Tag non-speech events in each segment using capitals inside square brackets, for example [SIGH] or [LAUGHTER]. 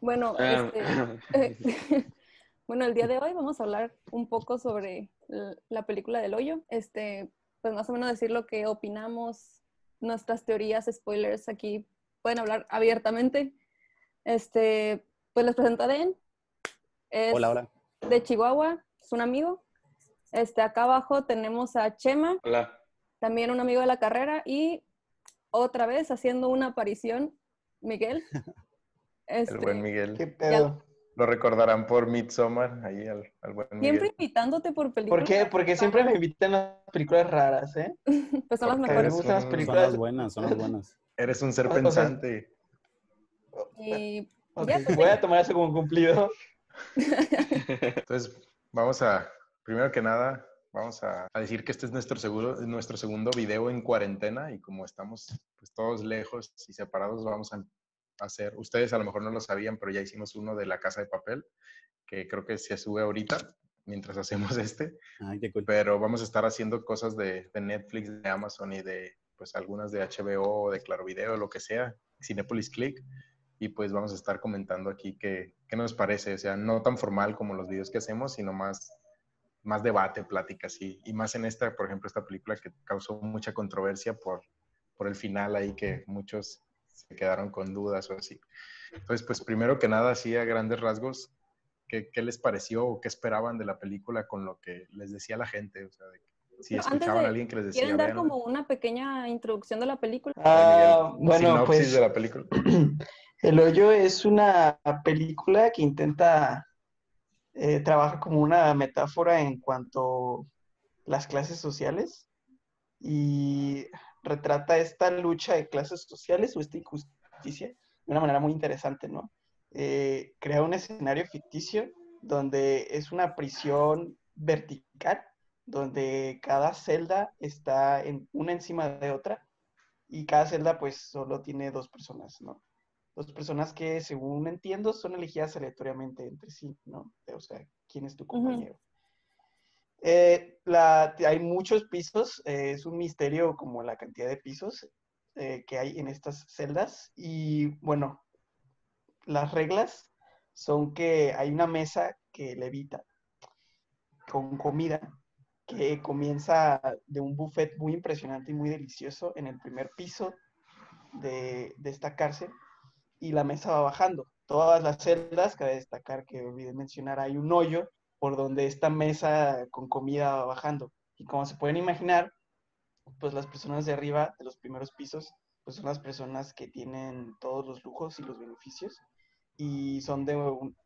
Bueno, Ah. este, [LAUGHS] [LAUGHS] bueno, el día de hoy vamos a hablar un poco sobre la película del hoyo. Este, pues más o menos decir lo que opinamos, nuestras teorías, spoilers aquí pueden hablar abiertamente. Este, pues les presento a Den. Es Hola, hola. de Chihuahua, es un amigo. Este, acá abajo tenemos a Chema, Hola. También un amigo de la carrera, y otra vez haciendo una aparición, Miguel. Este, [LAUGHS] El buen Miguel. ¿Qué pedo? Lo recordarán por Midsommar, ahí al, al buen Siempre Miguel. invitándote por películas. ¿Por qué? Porque siempre me invitan a películas raras, ¿eh? [LAUGHS] Pues son las Porque Me mejores. eres gustan las un- Son películas. las buenas, son las buenas. Eres un ser O sea, pensante. Y Voy a tomar eso como cumplido. [LAUGHS] Entonces, vamos a, primero que nada, vamos a, a decir que este es nuestro, seguro, nuestro segundo video en cuarentena y como estamos pues, todos lejos y separados, vamos a hacer, ustedes a lo mejor no lo sabían, pero ya hicimos uno de la casa de papel, que creo que se sube ahorita mientras [LAUGHS] hacemos este. Ay, qué cool. pero vamos a estar haciendo cosas de, de Netflix, de Amazon y de pues algunas de HBO de Claro Video, lo que sea, Cinepolis Click, y pues vamos a estar comentando aquí qué, qué nos parece, o sea, no tan formal como los videos que hacemos, sino más, más debate, pláticas y, y más en esta, por ejemplo, esta película que causó mucha controversia por, por el final ahí que muchos se quedaron con dudas o así. Entonces, pues primero que nada, así a grandes rasgos, ¿qué, qué les pareció o qué esperaban de la película con lo que les decía la gente? O sea, de si Pero escuchaban de- a alguien que les decía, ¿Quieren dar como una pequeña introducción de la película? Ah, Miguel, bueno, sinopsis pues de la película. [CLEARS THROAT] El Hoyo es una película que intenta eh, trabajar como una metáfora en cuanto las clases sociales y retrata esta lucha de clases sociales o esta injusticia de una manera muy interesante, ¿no? Eh, crea un escenario ficticio donde es una prisión vertical, donde cada celda está en, una encima de otra y cada celda pues solo tiene dos personas, ¿no? Dos personas que, según entiendo, son elegidas aleatoriamente entre sí, ¿no? O sea, ¿quién es tu compañero? Eh, la- hay muchos pisos, eh, es un misterio como la cantidad de pisos eh, que hay en estas celdas y bueno, las reglas son que hay una mesa que levita con comida que comienza de un buffet muy impresionante y muy delicioso en el primer piso de, de esta cárcel y la mesa va bajando. Todas las celdas, cabe destacar que olvidé mencionar, hay un hoyo por donde esta mesa con comida va bajando. Y como se pueden imaginar, pues las personas de arriba, de los primeros pisos, pues son las personas que tienen todos los lujos y los beneficios y son, de,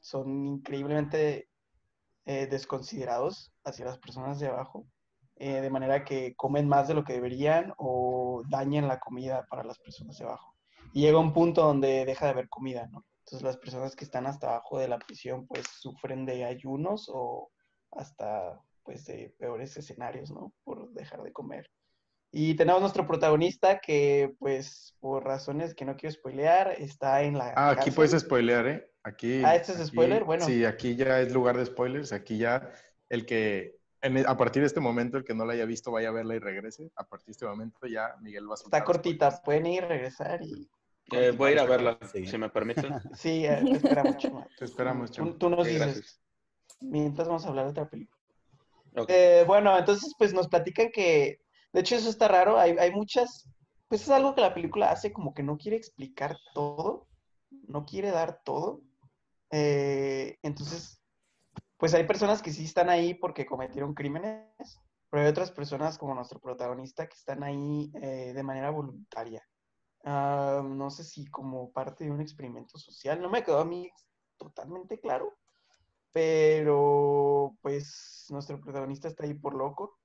son increíblemente eh, desconsiderados hacia las personas de abajo, eh, de manera que comen más de lo que deberían o dañan la comida para las personas de abajo. Y llega un punto donde deja de haber comida, ¿no? Entonces las personas que están hasta abajo de la prisión pues sufren de ayunos o hasta pues de peores escenarios, ¿no? Por dejar de comer. Y tenemos nuestro protagonista que pues por razones que no quiero spoilear está en la... Ah, aquí puedes spoilear, ¿eh? Aquí, Ah, ¿este es aquí- spoiler? Bueno. Sí, aquí ya es lugar de spoilers. Aquí ya el que, en- e, a partir de este momento, el que no la haya visto, vaya a verla y regrese. A partir de este momento ya Miguel va a Está cortita, pueden ir, regresar y... Eh, voy a ir a verla, Sí. si me permite. [LAUGHS] Sí, eh, te esperamos, Chema. Te esperamos, Tú, chamo. tú nos dices. gracias. Mientras vamos a hablar de otra película. Eh, bueno, entonces pues nos platican que, de hecho eso está raro, hay, hay muchas, pues es algo que la película hace como que no quiere explicar todo, no quiere dar todo. Eh, entonces, pues hay personas que sí están ahí porque cometieron crímenes, pero hay otras personas como nuestro protagonista que están ahí eh, de manera voluntaria. Ah, no sé si como parte de un experimento social, no me quedó a mí totalmente claro, pero pues nuestro protagonista está ahí por loco.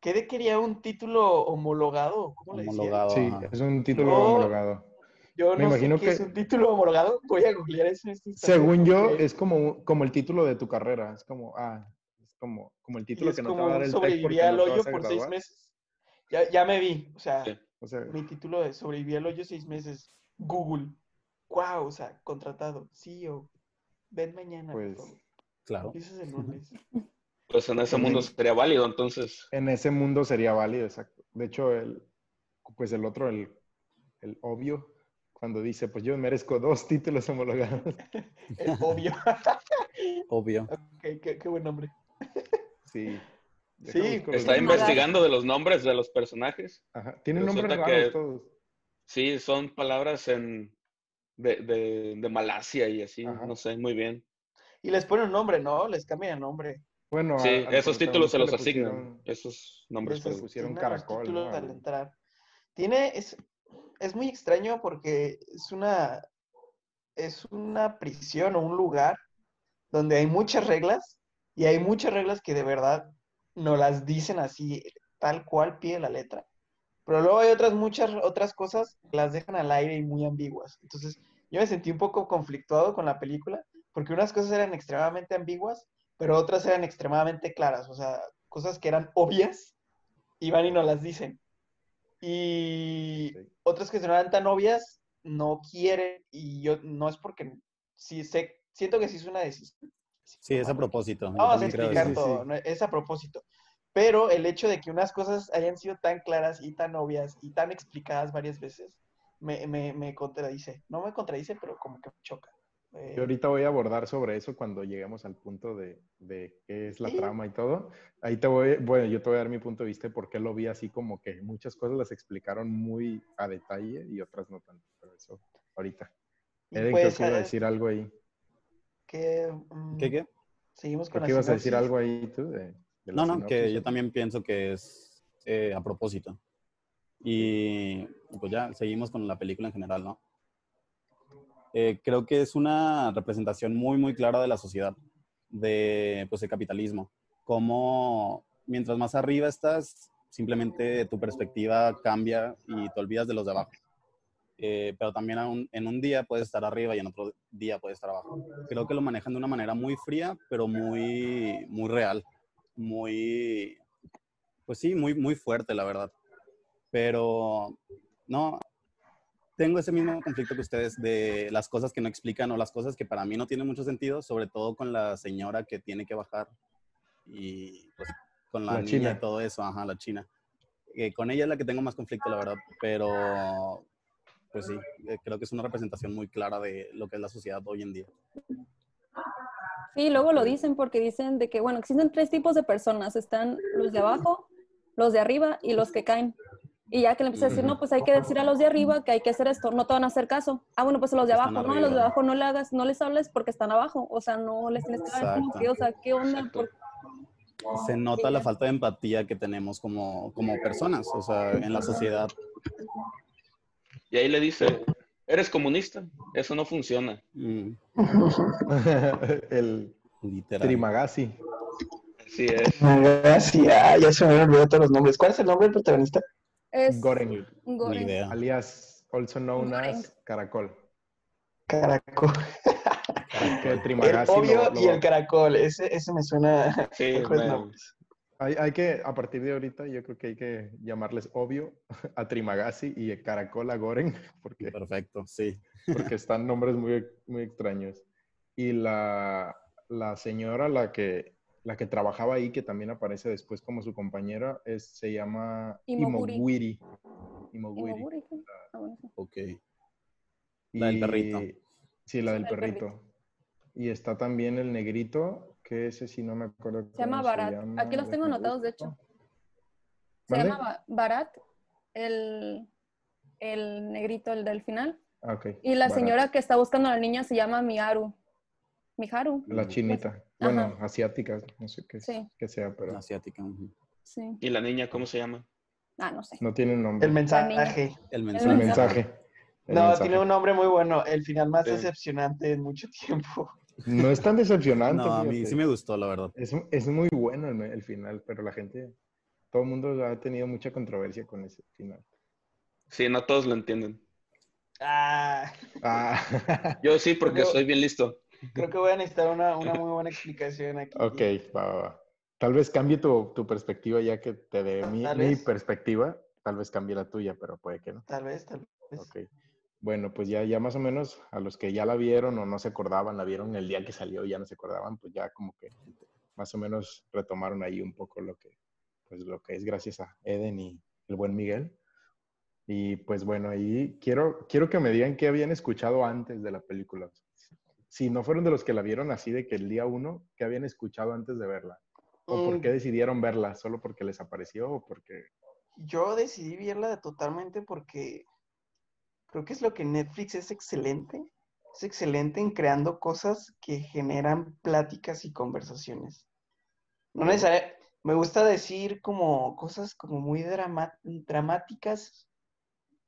¿Qué de quería un título homologado? ¿Cómo le decían? Homologado. Sí, ajá. es un título No. homologado. Yo Me no imagino sé qué es que- un título homologado. Voy a googlear eso. en este instante Según yo, es como, como el título de tu carrera. Es como, ah, es como, como el título es que no te va a dar el sobreviví al hoyo por seis meses. Ya, ya me vi, o sea, Sí. O sea, mi título de sobreviví al hoyo seis meses. Google. Wow, o sea, contratado. CEO. Ven mañana. por Pues, favor. Claro. Ese es el lunes. [LAUGHS] Pues en ese mundo sería válido, entonces. en ese mundo sería válido, exacto. De hecho, el, pues el otro, el, el obvio, cuando dice, pues yo merezco dos títulos homologados. [LAUGHS] El obvio. Obvio. Ok, qué, qué buen nombre. Sí. Sí, Está investigando de los nombres de los personajes. Ajá. Tienen nombres raros que- todos. Sí, son palabras en de, de, de Malasia y así, Ajá. no sé, muy bien. Y les ponen un nombre, ¿no? Les cambian el nombre. Bueno, Sí, a- al esos títulos se los asignan, esos nombres. Le pusieron caracol, títulos ¿no? al Al- entrar. Tiene, es, es muy extraño porque es una, es una prisión o un lugar donde hay muchas reglas y hay muchas reglas que de verdad no las dicen así, tal cual pie de la letra. Pero luego hay otras muchas otras cosas que las dejan al aire y muy ambiguas. Entonces, yo me sentí un poco conflictuado con la película porque unas cosas eran extremadamente ambiguas, pero otras eran extremadamente claras, o sea, cosas que eran obvias y van y no las dicen. Y Sí. otras que no eran tan obvias no quieren y yo no es porque sí sé, siento que sí es una decisión. Sí, es a propósito. Vamos a explicar sí, todo, sí. no, es a propósito. Pero el hecho de que unas cosas hayan sido tan claras y tan obvias y tan explicadas varias veces, me, me, me contradice. No me contradice, pero como que me choca. Eh, Yo ahorita voy a abordar sobre eso cuando lleguemos al punto de, de qué es la Sí. trama y todo. Ahí te voy, bueno, yo te voy a dar mi punto de vista porque lo vi así como que muchas cosas las explicaron muy a detalle y otras no tanto. Pero eso ahorita. Eden, pues, creo que iba a eh, decir algo ahí. Que, mm, ¿Qué, qué? Seguimos con que ibas a decir algo ahí tú de, de No, no, que yo también pienso que es eh, a propósito. Y pues ya, seguimos con la película en general, ¿no? Eh, creo que es una representación muy, muy clara de la sociedad, de pues el capitalismo. Como mientras más arriba estás, simplemente tu perspectiva cambia y te olvidas de los de abajo. Eh, pero también un- en un día puedes estar arriba y en otro día puedes estar abajo. Creo que lo manejan de una manera muy fría, pero muy, muy real muy, pues sí, muy, muy fuerte, la verdad. Pero no, tengo ese mismo conflicto que ustedes de las cosas que no explican o las cosas que para mí no tienen mucho sentido, sobre todo con la señora que tiene que bajar y pues con la, La niña china. y todo eso, ajá, la china. Eh, con ella es la que tengo más conflicto, la verdad, pero pues sí, eh, creo que es una representación muy clara de lo que es la sociedad hoy en día. Sí, luego lo dicen porque dicen de que, bueno, existen tres tipos de personas. Están los de abajo, los de arriba y los que caen. Y ya que le empieza a decir, no, pues hay que decir a los de arriba que hay que hacer esto, no te van a hacer caso. Ah, bueno, pues a los de abajo, no, a los de abajo no le hagas, no les hables porque están abajo. O sea, no les tienes que dar o sea, ¿qué onda? ¿Por- Se nota la falta de empatía que tenemos como, como personas, o sea, en la sociedad. Y ahí le dice, eres comunista, eso no funciona. Mm, [LAUGHS] el literal. Trimagasi. Así es. Magasi, ah, ya se me habían olvidado todos los nombres. ¿Cuál es el nombre del protagonista? Es Goren, Ni Goren. idea. alias also known Goren. as Caracol. Caracol. [LAUGHS] El Trimagasi obvio lo- lo- y el caracol. Ese, ese me suena. Sí, nombres. Hay, hay que, a partir de ahorita, yo creo que hay que llamarles obvio [LAUGHS] a Trimagasi y Caracol a Goren, [LAUGHS] porque, Perfecto, sí. porque [LAUGHS] están nombres muy, muy extraños. Y la, la señora, la que, la que trabajaba ahí, que también aparece después como su compañera, es, se llama Imoguri. Imoguri. Imoguri. Ah. Ok. La del Y- perrito. Sí, la del perrito. Y está también el negrito, que ese sí no me acuerdo. Se llama Barat. llama, Aquí los tengo anotados, de hecho. Se llama Ba- Barat, el, el negrito, el del final. Ah. Y la Barat. señora que está buscando a la niña se llama Miharu. Miharu. La chinita. Bueno, asiática, no sé qué, Sí. qué sea, pero Asiática. Sí. ¿Y la niña cómo se llama? Ah, no sé. no tiene un nombre. El mensaje. El El mensaje. mensaje. El No, mensaje. tiene un nombre muy bueno. El final más Sí. decepcionante en mucho tiempo. No es tan decepcionante. No, a mí fíjate. sí me gustó, la verdad. es, es muy bueno el, el final, pero la gente, todo el mundo ha tenido mucha controversia con ese final. Sí, no todos lo entienden. Ah, Ah, [LAUGHS] Yo sí, porque Yo- soy bien listo. creo que voy a necesitar una, una muy buena explicación aquí. ok, va, va, va. Tal vez cambie tu, tu perspectiva ya que te dé mi, mi perspectiva. Tal vez cambie la tuya, pero puede que no. Tal vez, tal vez. Ok. Bueno, pues ya, ya más o menos a los que ya la vieron o no se acordaban, la vieron el día que salió y ya no se acordaban, pues ya como que más o menos retomaron ahí un poco lo que, pues lo que es gracias a Eden y el buen Miguel. Y pues bueno, ahí quiero, quiero que me digan qué habían escuchado antes de la película. Si no fueron de los que la vieron así de que el día uno, ¿qué habían escuchado antes de verla? ¿O por Mm. qué decidieron verla? ¿Solo porque les apareció o porque...? Yo decidí verla totalmente porque creo que es lo que Netflix es excelente. Es excelente en creando cosas que generan pláticas y conversaciones. No necesariamente, me gusta decir como cosas como muy drama- dramáticas,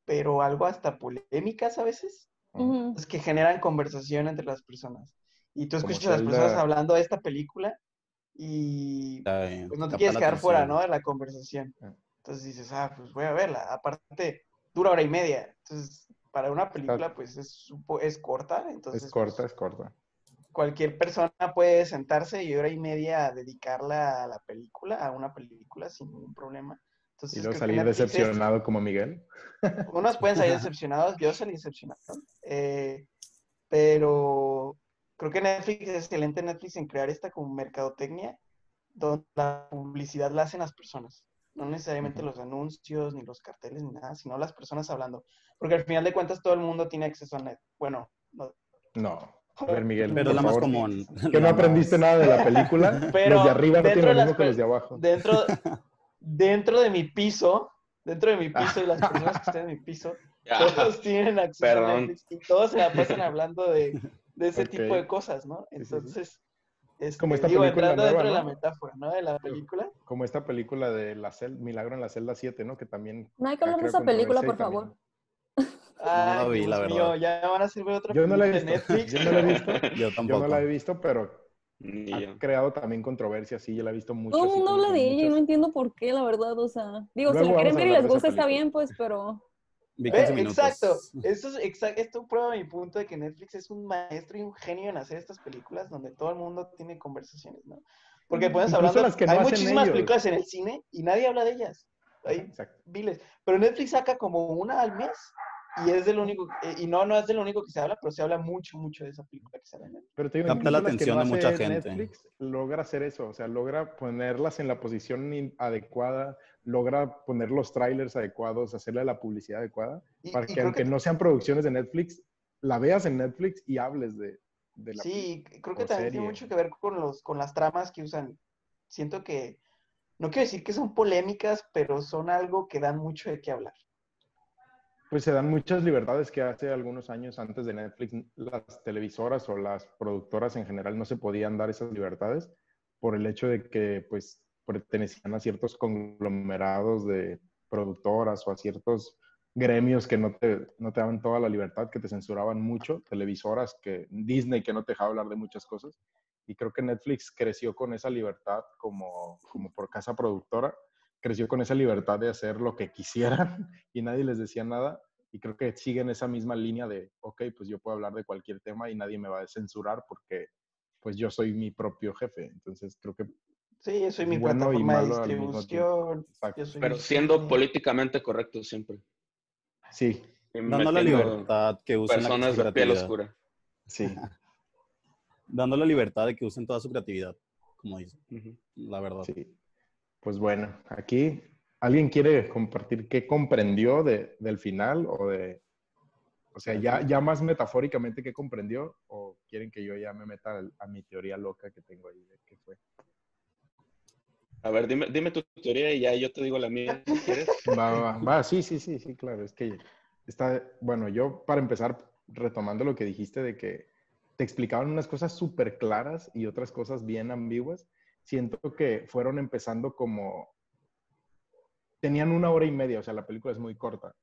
pero algo hasta polémicas a veces, pues, que generan conversación entre las personas. Y tú escuchas a las personas hablando de esta película y pues no te quieres quedar fuera. ¿no? De la conversación. Ah. Entonces dices, ah, pues voy a verla. Aparte, dura hora y media. Entonces, para una película, pues es, es corta. Entonces, Es corta, pues, es corta. cualquier persona puede sentarse y hora y media a dedicarla a la película, a una película, sin ningún problema. Entonces, Y luego salir es- decepcionado como Miguel. [LAUGHS] unos pueden salir [LAUGHS] decepcionados, yo salí decepcionado. eh, pero creo que Netflix es excelente Netflix en crear esta como mercadotecnia donde la publicidad la hacen las personas. No necesariamente los anuncios, ni los carteles, ni nada, sino las personas hablando. Porque al final de cuentas todo el mundo tiene acceso a net. Bueno, no. No. [LAUGHS] A ver, Miguel, Pero por la más favor, común. Que [LAUGHS] no aprendiste nada de la película. Pero [LAUGHS] los de arriba no tienen lo mismo que los de abajo. Dentro, dentro de mi piso, dentro de mi piso y las Ah. personas que están en mi piso, Ya. todos tienen acceso a. Netflix y todos se la pasan hablando de, de ese tipo de cosas, ¿no? sí, sí. Entonces, este, Como esta digo, película nueva, dentro de ¿no? la metáfora, ¿no? De la película. Como esta película de la cel Milagro en la celda 7, ¿no? Que también... No hay que hablar de esa película, por favor. Ay, la vi, Dios la mío, verdad. ya van a hacer ver otra Yo no la he visto. Netflix. Yo no la he visto. [LAUGHS] Yo Yo tampoco. no la he visto, pero Ni ha yo. creado también controversia, sí, yo la he visto mucho. Todo el mundo habla de ella y no entiendo por qué, la verdad. O sea, digo, si la quieren ver y les gusta, está bien, pues, pero Vi Ve, 15 minutos. exacto. Esto, es exa- esto prueba mi punto de que Netflix es un maestro y un genio en hacer estas películas donde todo el mundo tiene conversaciones, ¿no? Porque puedes hablar no hay muchísimas ellos. películas en el cine y nadie habla de ellas. Hay Exacto. miles. Pero Netflix saca como una al mes y es del único, eh, y no, no es del único que se habla, pero se habla mucho, mucho de esa película que sale en. Pero te digo, Capta la atención no de mucha gente. Netflix logra hacer eso, o sea, logra ponerlas en la posición in- adecuada, logra poner los trailers adecuados, hacerle la publicidad adecuada, Y- para y que aunque que- no sean producciones de Netflix, la veas en Netflix y hables de, de la Sí, creo que también tiene mucho que ver con los, con las tramas que usan. Siento que, no quiero decir que son polémicas, pero son algo que dan mucho de qué hablar. Pues se dan muchas libertades que hace algunos años antes de Netflix las televisoras o las productoras en general no se podían dar esas libertades por el hecho de que pues pertenecían a ciertos conglomerados de productoras o a ciertos gremios que no te, no te daban toda la libertad, que te censuraban mucho, televisoras, que Disney que no te dejaba hablar de muchas cosas. Y creo que Netflix creció con esa libertad como, como por casa productora creció con esa libertad de hacer lo que quisieran [LAUGHS] y nadie les decía nada. Y creo que siguen esa misma línea de, ok, pues yo puedo hablar de cualquier tema y nadie me va a censurar porque pues yo soy mi propio jefe. Entonces creo que Sí, yo soy mi bueno y plataforma de distribución. Pero mi- siendo políticamente correcto siempre. sí, Dando la libertad que usen la Personas su de piel creatividad. oscura. sí. [LAUGHS] Dando la libertad de que usen toda su creatividad, como dice, Ujú. la verdad. Sí. Pues bueno, aquí alguien quiere compartir qué comprendió de, del final o de, o sea, ya, ya más metafóricamente qué comprendió o quieren que yo ya me meta a mi teoría loca que tengo ahí de qué fue. A ver, dime, dime tu teoría y ya yo te digo la mía, si quieres. Va, va, va, sí, sí, sí, sí, claro. Es que está, bueno, yo para empezar, retomando lo que dijiste de que te explicaban unas cosas súper claras y otras cosas bien ambiguas, siento que fueron empezando como, tenían una hora y media, o sea, la película es muy corta.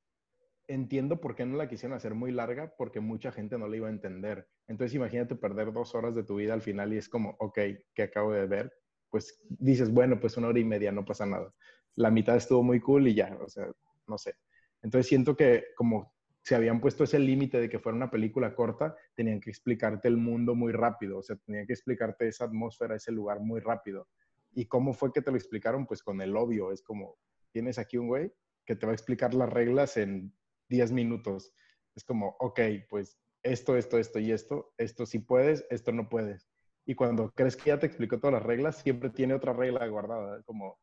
Entiendo por qué no la quisieron hacer muy larga, porque mucha gente no la iba a entender. Entonces imagínate perder dos horas de tu vida al final y es como, ok, ¿qué acabo de ver? Pues dices, bueno, pues una hora y media, no pasa nada la mitad estuvo muy cool y ya, o sea, no sé. Entonces siento que como se habían puesto ese límite de que fuera una película corta, tenían que explicarte el mundo muy rápido, o sea, tenían que explicarte esa atmósfera, ese lugar muy rápido. ¿Y cómo fue que te lo explicaron? Pues con el obvio, es como, tienes aquí un güey que te va a explicar las reglas en 10 minutos. Es como, ok, pues esto, esto, esto y esto, esto sí puedes, esto no puedes. Y cuando crees que ya te explicó todas las reglas, siempre tiene otra regla guardada, como,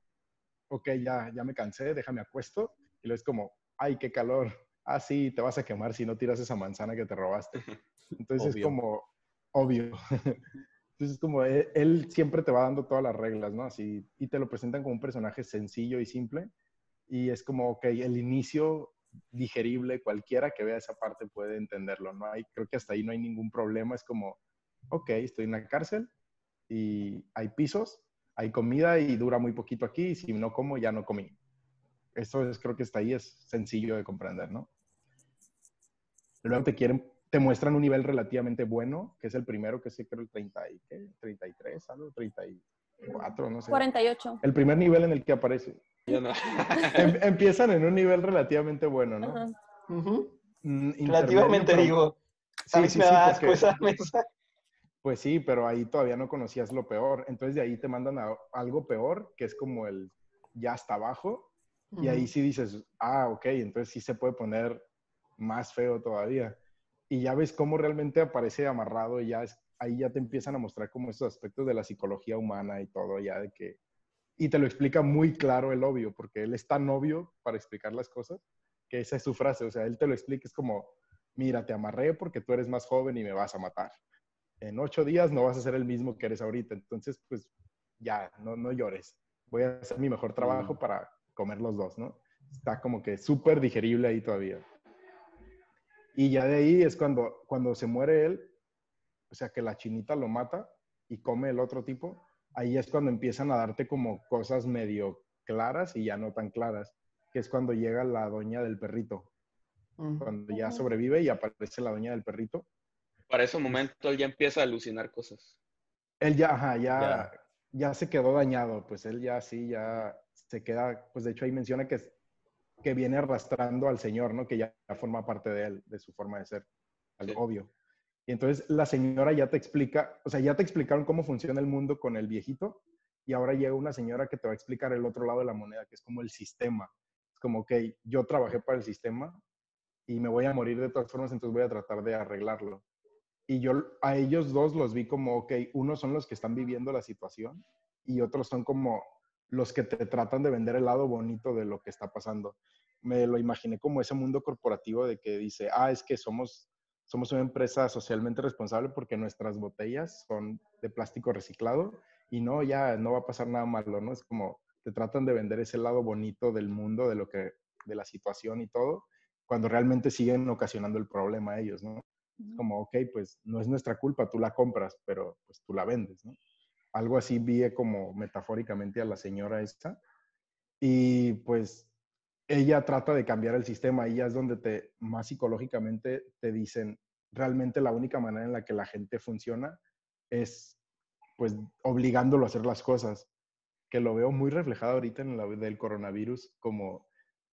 ok, ya, ya me cansé, déjame acuesto. Y luego es como, ay, qué calor. Ah, sí, te vas a quemar si no tiras esa manzana que te robaste. [LAUGHS] [LAUGHS] Entonces es como obvio. Entonces es como él, él siempre te va dando todas las reglas, ¿no? Así, y te lo presentan como un personaje sencillo y simple. Y es como, ok, el inicio digerible, cualquiera que vea esa parte puede entenderlo, ¿no? Hay, creo que hasta ahí no hay ningún problema, es como, ok, estoy en la cárcel y hay pisos, hay comida y dura muy poquito aquí, y si no como, ya no comí. Eso es, creo que hasta ahí es sencillo de comprender, ¿no? Luego te quieren, te muestran un nivel relativamente bueno, que es el primero, que es creo el 30 y, ¿qué? 33, algo, 34, no sé. 48. El primer nivel en el que aparece. Ya no. [LAUGHS] Em- empiezan en un nivel relativamente bueno, ¿no? Ajá. Mm, Relativamente pero- digo. Sí, sí, me sí, da porque- asco esa mesa. Pues sí, pero ahí todavía no conocías lo peor. Entonces de ahí te mandan a algo peor, que es como el ya hasta abajo. Y ahí sí dices, ah, ok, entonces sí se puede poner más feo todavía. Y ya ves cómo realmente aparece amarrado y ya es, ahí ya te empiezan a mostrar como esos aspectos de la psicología humana y todo, ya de que... Y te lo explica muy claro el obvio, porque él es tan obvio para explicar las cosas, que esa es su frase. O sea, él te lo explica, es como, mira, te amarré porque tú eres más joven y me vas a matar. En ocho días no vas a ser el mismo que eres ahorita. Entonces, pues ya, no, no llores. Voy a hacer mi mejor trabajo Mm. para comer los dos, ¿no? Está como que súper digerible ahí todavía. Y ya de ahí es cuando, cuando se muere él, o sea, que la chinita lo mata y come el otro tipo, ahí es cuando empiezan a darte como cosas medio claras y ya no tan claras, que es cuando llega la doña del perrito, cuando ya sobrevive y aparece la doña del perrito. Para ese momento él ya empieza a alucinar cosas. Él ya, ajá, ya, Ya. ya se quedó dañado, pues él ya sí, ya se queda, pues de hecho ahí menciona que, que viene arrastrando al señor, ¿no? Que ya forma parte de él, de su forma de ser, algo Sí. obvio. Y entonces la señora ya te explica, o sea, ya te explicaron cómo funciona el mundo con el viejito y ahora llega una señora que te va a explicar el otro lado de la moneda, que es como el sistema. Es como, ok, yo trabajé para el sistema y me voy a morir de todas formas, entonces voy a tratar de arreglarlo. Y yo a ellos dos los vi como, ok, unos son los que están viviendo la situación y otros son como los que te tratan de vender el lado bonito de lo que está pasando. Me lo imaginé como ese mundo corporativo de que dice, ah, es que somos, somos una empresa socialmente responsable porque nuestras botellas son de plástico reciclado y no, ya no va a pasar nada malo, ¿no? Es como te tratan de vender ese lado bonito del mundo, de lo que, de la situación y todo, cuando realmente siguen ocasionando el problema a ellos, ¿no? Es como, ok, pues no es nuestra culpa, tú la compras, pero pues tú la vendes, ¿no? Algo así vi como metafóricamente a la señora esta. Y pues ella trata de cambiar el sistema y ya es donde te, más psicológicamente te dicen, realmente la única manera en la que la gente funciona es pues obligándolo a hacer las cosas, que lo veo muy reflejado ahorita en la del coronavirus, como,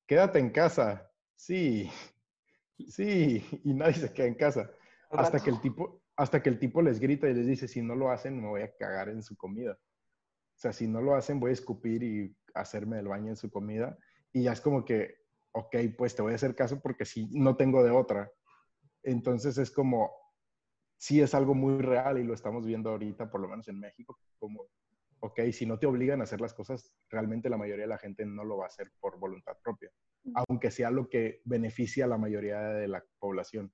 quédate en casa, sí, [LAUGHS] sí, y nadie se queda en casa. Hasta que, el tipo, hasta que el tipo les grita y les dice, si no lo hacen, me voy a cagar en su comida. O sea, si no lo hacen, voy a escupir y hacerme el baño en su comida. Y ya es como que, ok, pues te voy a hacer caso porque si no tengo de otra. Entonces es como, sí es algo muy real y lo estamos viendo ahorita, por lo menos en México, como, ok, si no te obligan a hacer las cosas, realmente la mayoría de la gente no lo va a hacer por voluntad propia, aunque sea lo que beneficia a la mayoría de la población.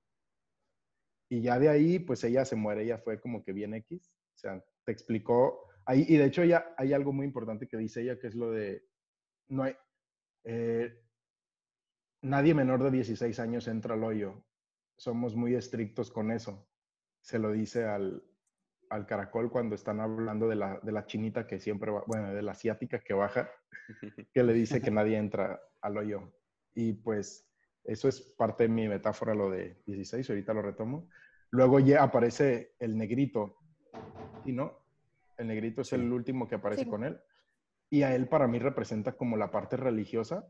Y ya de ahí, pues ella se muere, ella fue como que bien X, o sea, te explicó, ahí, y de hecho ya hay algo muy importante que dice ella, que es lo de, no hay, eh, nadie menor de 16 años entra al hoyo, somos muy estrictos con eso, se lo dice al, al caracol cuando están hablando de la, de la chinita que siempre va, bueno, de la asiática que baja, [LAUGHS] que le dice que nadie entra al hoyo. Y pues eso es parte de mi metáfora, lo de 16, ahorita lo retomo. Luego ya aparece el negrito, ¿y no? El negrito es el último que aparece Sí. con él. Y a él para mí representa como la parte religiosa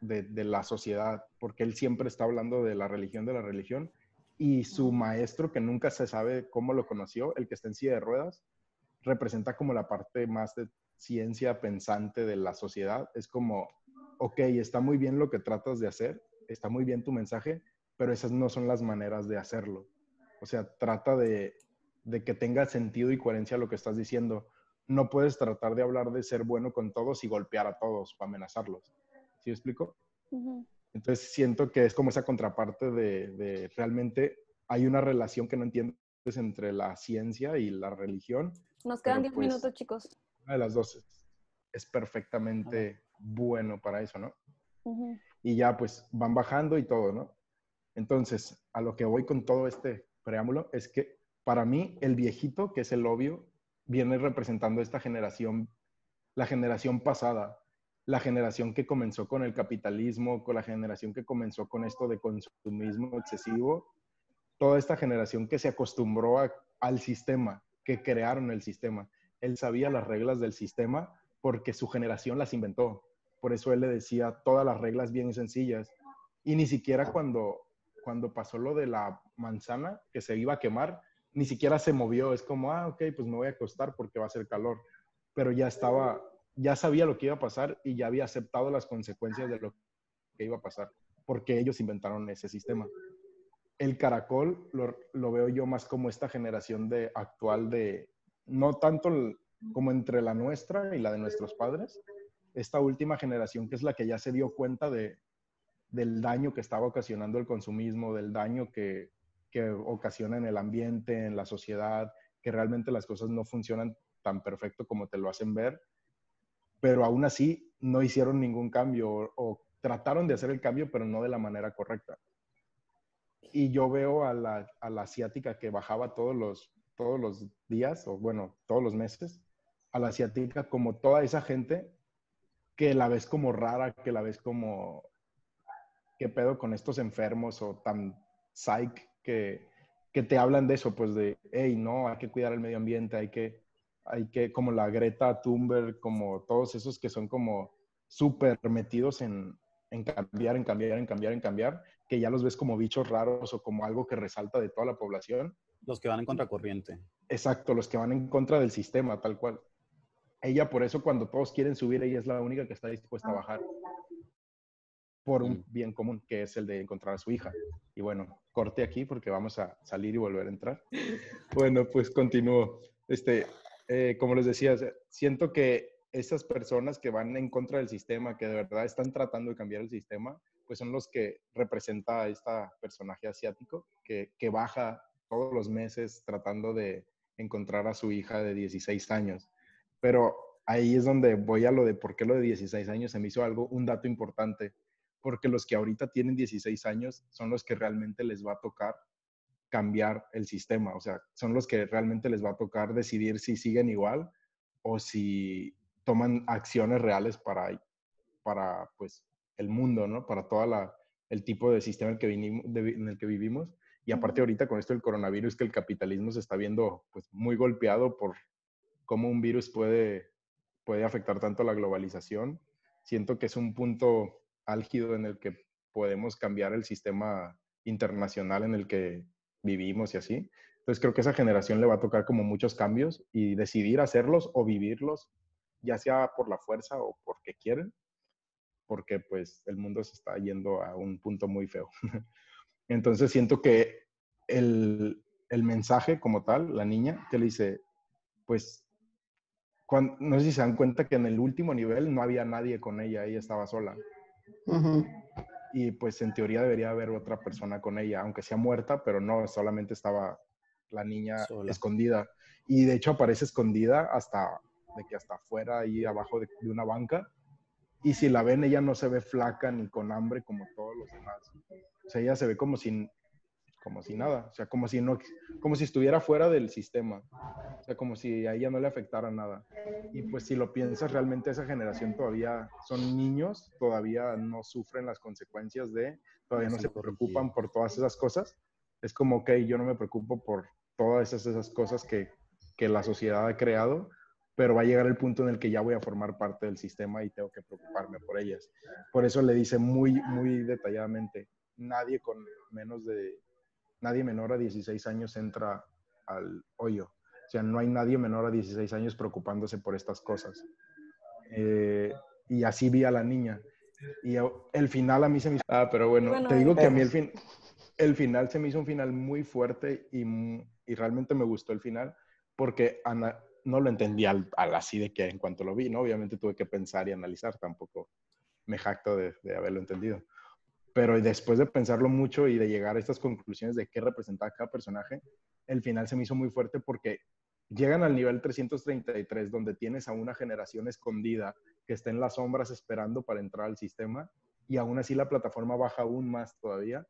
de, de la sociedad, porque él siempre está hablando de la religión, de la religión, y su maestro, que nunca se sabe cómo lo conoció, el que está en silla de ruedas, representa como la parte más de ciencia pensante de la sociedad. Es como, ok, está muy bien lo que tratas de hacer, está muy bien tu mensaje, pero esas no son las maneras de hacerlo. O sea, trata de, de que tenga sentido y coherencia lo que estás diciendo. No puedes tratar de hablar de ser bueno con todos y golpear a todos o amenazarlos. ¿Sí me explico? Ujú. Entonces siento que es como esa contraparte de, de realmente hay una relación que no entiendes entre la ciencia y la religión. Nos quedan Pero, 10 pues, minutos, chicos. Una de las dos es, es perfectamente bueno para eso, ¿no? Ujú. Y ya pues van bajando y todo, ¿no? Entonces, a lo que voy con todo este preámbulo es que para mí el viejito, que es el obvio, viene representando esta generación, la generación pasada, la generación que comenzó con el capitalismo, con la generación que comenzó con esto de consumismo excesivo, toda esta generación que se acostumbró al sistema, que crearon el sistema. Él sabía las reglas del sistema porque su generación las inventó. Por eso él le decía todas las reglas bien sencillas. Y ni siquiera cuando, cuando pasó lo de la manzana que se iba a quemar, ni siquiera se movió. Es como, ah, ok, pues me voy a acostar porque va a hacer calor. Pero ya estaba, ya sabía lo que iba a pasar y ya había aceptado las consecuencias de lo que iba a pasar, porque ellos inventaron ese sistema. El caracol lo, lo veo yo más como esta generación de actual de, no tanto como entre la nuestra y la de nuestros padres, esta última generación que es la que ya se dio cuenta de, del daño que estaba ocasionando el consumismo, del daño que, que ocasiona en el ambiente, en la sociedad, que realmente las cosas no funcionan tan perfecto como te lo hacen ver, pero aún así no hicieron ningún cambio o, trataron de hacer el cambio, pero no de la manera correcta. Y yo veo a la, a la asiática que bajaba todos los, todos los días, o bueno, todos los meses, a la asiática como toda esa gente que la ves como rara, que la ves como, ¿qué pedo con estos enfermos o tan psych que, que te hablan de eso? Pues de, hey, no, hay que cuidar el medio ambiente, hay que, hay que, como la Greta Thunberg, como todos esos que son como súper metidos en, en cambiar, en cambiar, en cambiar, en cambiar, que ya los ves como bichos raros o como algo que resalta de toda la población. Los que van en contracorriente. Exacto, los que van en contra del sistema, tal cual. Ella, por eso, cuando todos quieren subir, ella es la única que está dispuesta a bajar por un Mm. bien común, que es el de encontrar a su hija. Y bueno, corte aquí porque vamos a salir y volver a entrar. [LAUGHS] Bueno, pues continúo. Este, eh, como les decía, siento que esas personas que van en contra del sistema, que de verdad están tratando de cambiar el sistema, pues son los que representa a esta personaje asiático que, que baja todos los meses tratando de encontrar a su hija de 16 años. Pero ahí es donde voy a lo de por qué lo de 16 años se me hizo algo, un dato importante, porque los que ahorita tienen 16 años son los que realmente les va a tocar cambiar el sistema, o sea, son los que realmente les va a tocar decidir si siguen igual o si toman acciones reales para, para pues, el mundo, ¿no? Para toda la, el tipo de sistema en el que, vinimos, de- en el que vivimos. Y aparte ahorita con esto del coronavirus, que el capitalismo se está viendo pues, muy golpeado por cómo un virus puede, puede afectar tanto a la globalización. Siento que es un punto álgido en el que podemos cambiar el sistema internacional en el que vivimos y así. Entonces creo que esa generación le va a tocar como muchos cambios y decidir hacerlos o vivirlos, ya sea por la fuerza o porque quieren, porque pues el mundo se está yendo a un punto muy feo. [LAUGHS] Entonces siento que el, el mensaje como tal, la niña, que le dice, pues, no sé si se dan cuenta que en el último nivel no había nadie con ella, ella estaba sola. Y pues en teoría debería haber otra persona con ella, aunque sea muerta, pero no, solamente estaba la niña Sola. escondida. Y de hecho aparece escondida hasta de que hasta afuera, ahí abajo de, de una banca. Y si la ven, ella no se ve flaca ni con hambre como todos los demás. O sea, ella se ve como sin, como si nada. O sea, como si no, como si estuviera fuera del sistema. O sea, como si a ella no le afectara nada. Y pues si lo piensas, realmente esa generación todavía son niños, todavía no sufren las consecuencias de, todavía no se preocupan por todas esas cosas. Es como, ok, yo no me preocupo por todas esas, esas cosas que, que la sociedad ha creado, pero va a llegar el punto en el que ya voy a formar parte del sistema y tengo que preocuparme por ellas. Por eso le dice muy, muy detalladamente, nadie con menos de, nadie menor a 16 años entra al hoyo. O sea, no hay nadie menor a 16 años preocupándose por estas cosas. Eh, y así vi a la niña. Y el final a mí se me hizo... Ah, pero bueno, Bueno, te digo que a mí el, fin, el final se me hizo un final muy fuerte y, realmente me gustó el final porque ana- no lo entendí al, al así de que en cuanto lo vi, ¿no? Obviamente tuve que pensar y analizar, tampoco me jacto de, de haberlo entendido. Pero después de pensarlo mucho y de llegar a estas conclusiones de qué representaba cada personaje, el final se me hizo muy fuerte porque llegan al nivel 333, donde tienes a una generación escondida que está en las sombras esperando para entrar al sistema, y aún así la plataforma baja aún más todavía,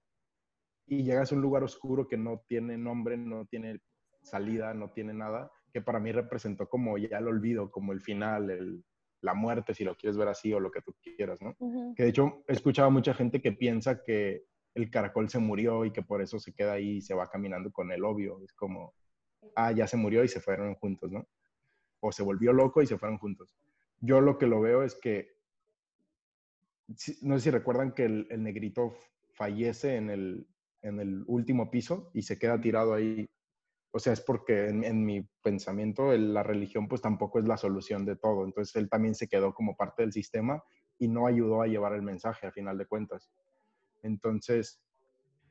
y llegas a un lugar oscuro que no tiene nombre, no tiene salida, no tiene nada, que para mí representó como ya el olvido, como el final, el, la muerte, si lo quieres ver así o lo que tú quieras, ¿no? Que de hecho he escuchado a mucha gente que piensa que el caracol se murió y que por eso se queda ahí y se va caminando con el obvio. Es como, ah, ya se murió y se fueron juntos, ¿no? O se volvió loco y se fueron juntos. Yo lo que lo veo es que, no sé si recuerdan que el, negrito fallece en el, en el último piso y se queda tirado ahí o sea, es porque en, mi pensamiento la religión pues tampoco es la solución de todo. Entonces él también se quedó como parte del sistema y no ayudó a llevar el mensaje a final de cuentas. Entonces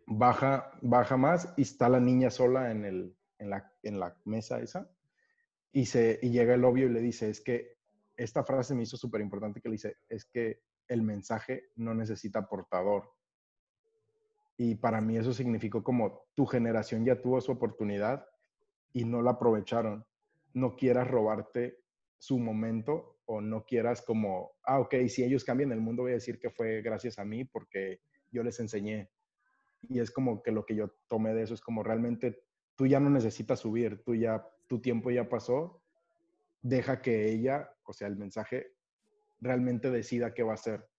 baja, baja más y está la niña sola en, el, en, la, en la mesa esa y, se, y llega el obvio y le dice, es que esta frase me hizo súper importante que le dice, es que el mensaje no necesita portador, y para mí eso significó como tu generación ya tuvo su oportunidad y no la aprovecharon. No quieras robarte su momento o no quieras como, ah, ok, si ellos cambian el mundo voy a decir que fue gracias a mí porque yo les enseñé. Y es como que lo que yo tomé de eso es como realmente tú ya no necesitas subir, tú ya, tu tiempo ya pasó, deja que ella, o sea, el mensaje, realmente decida qué va a hacer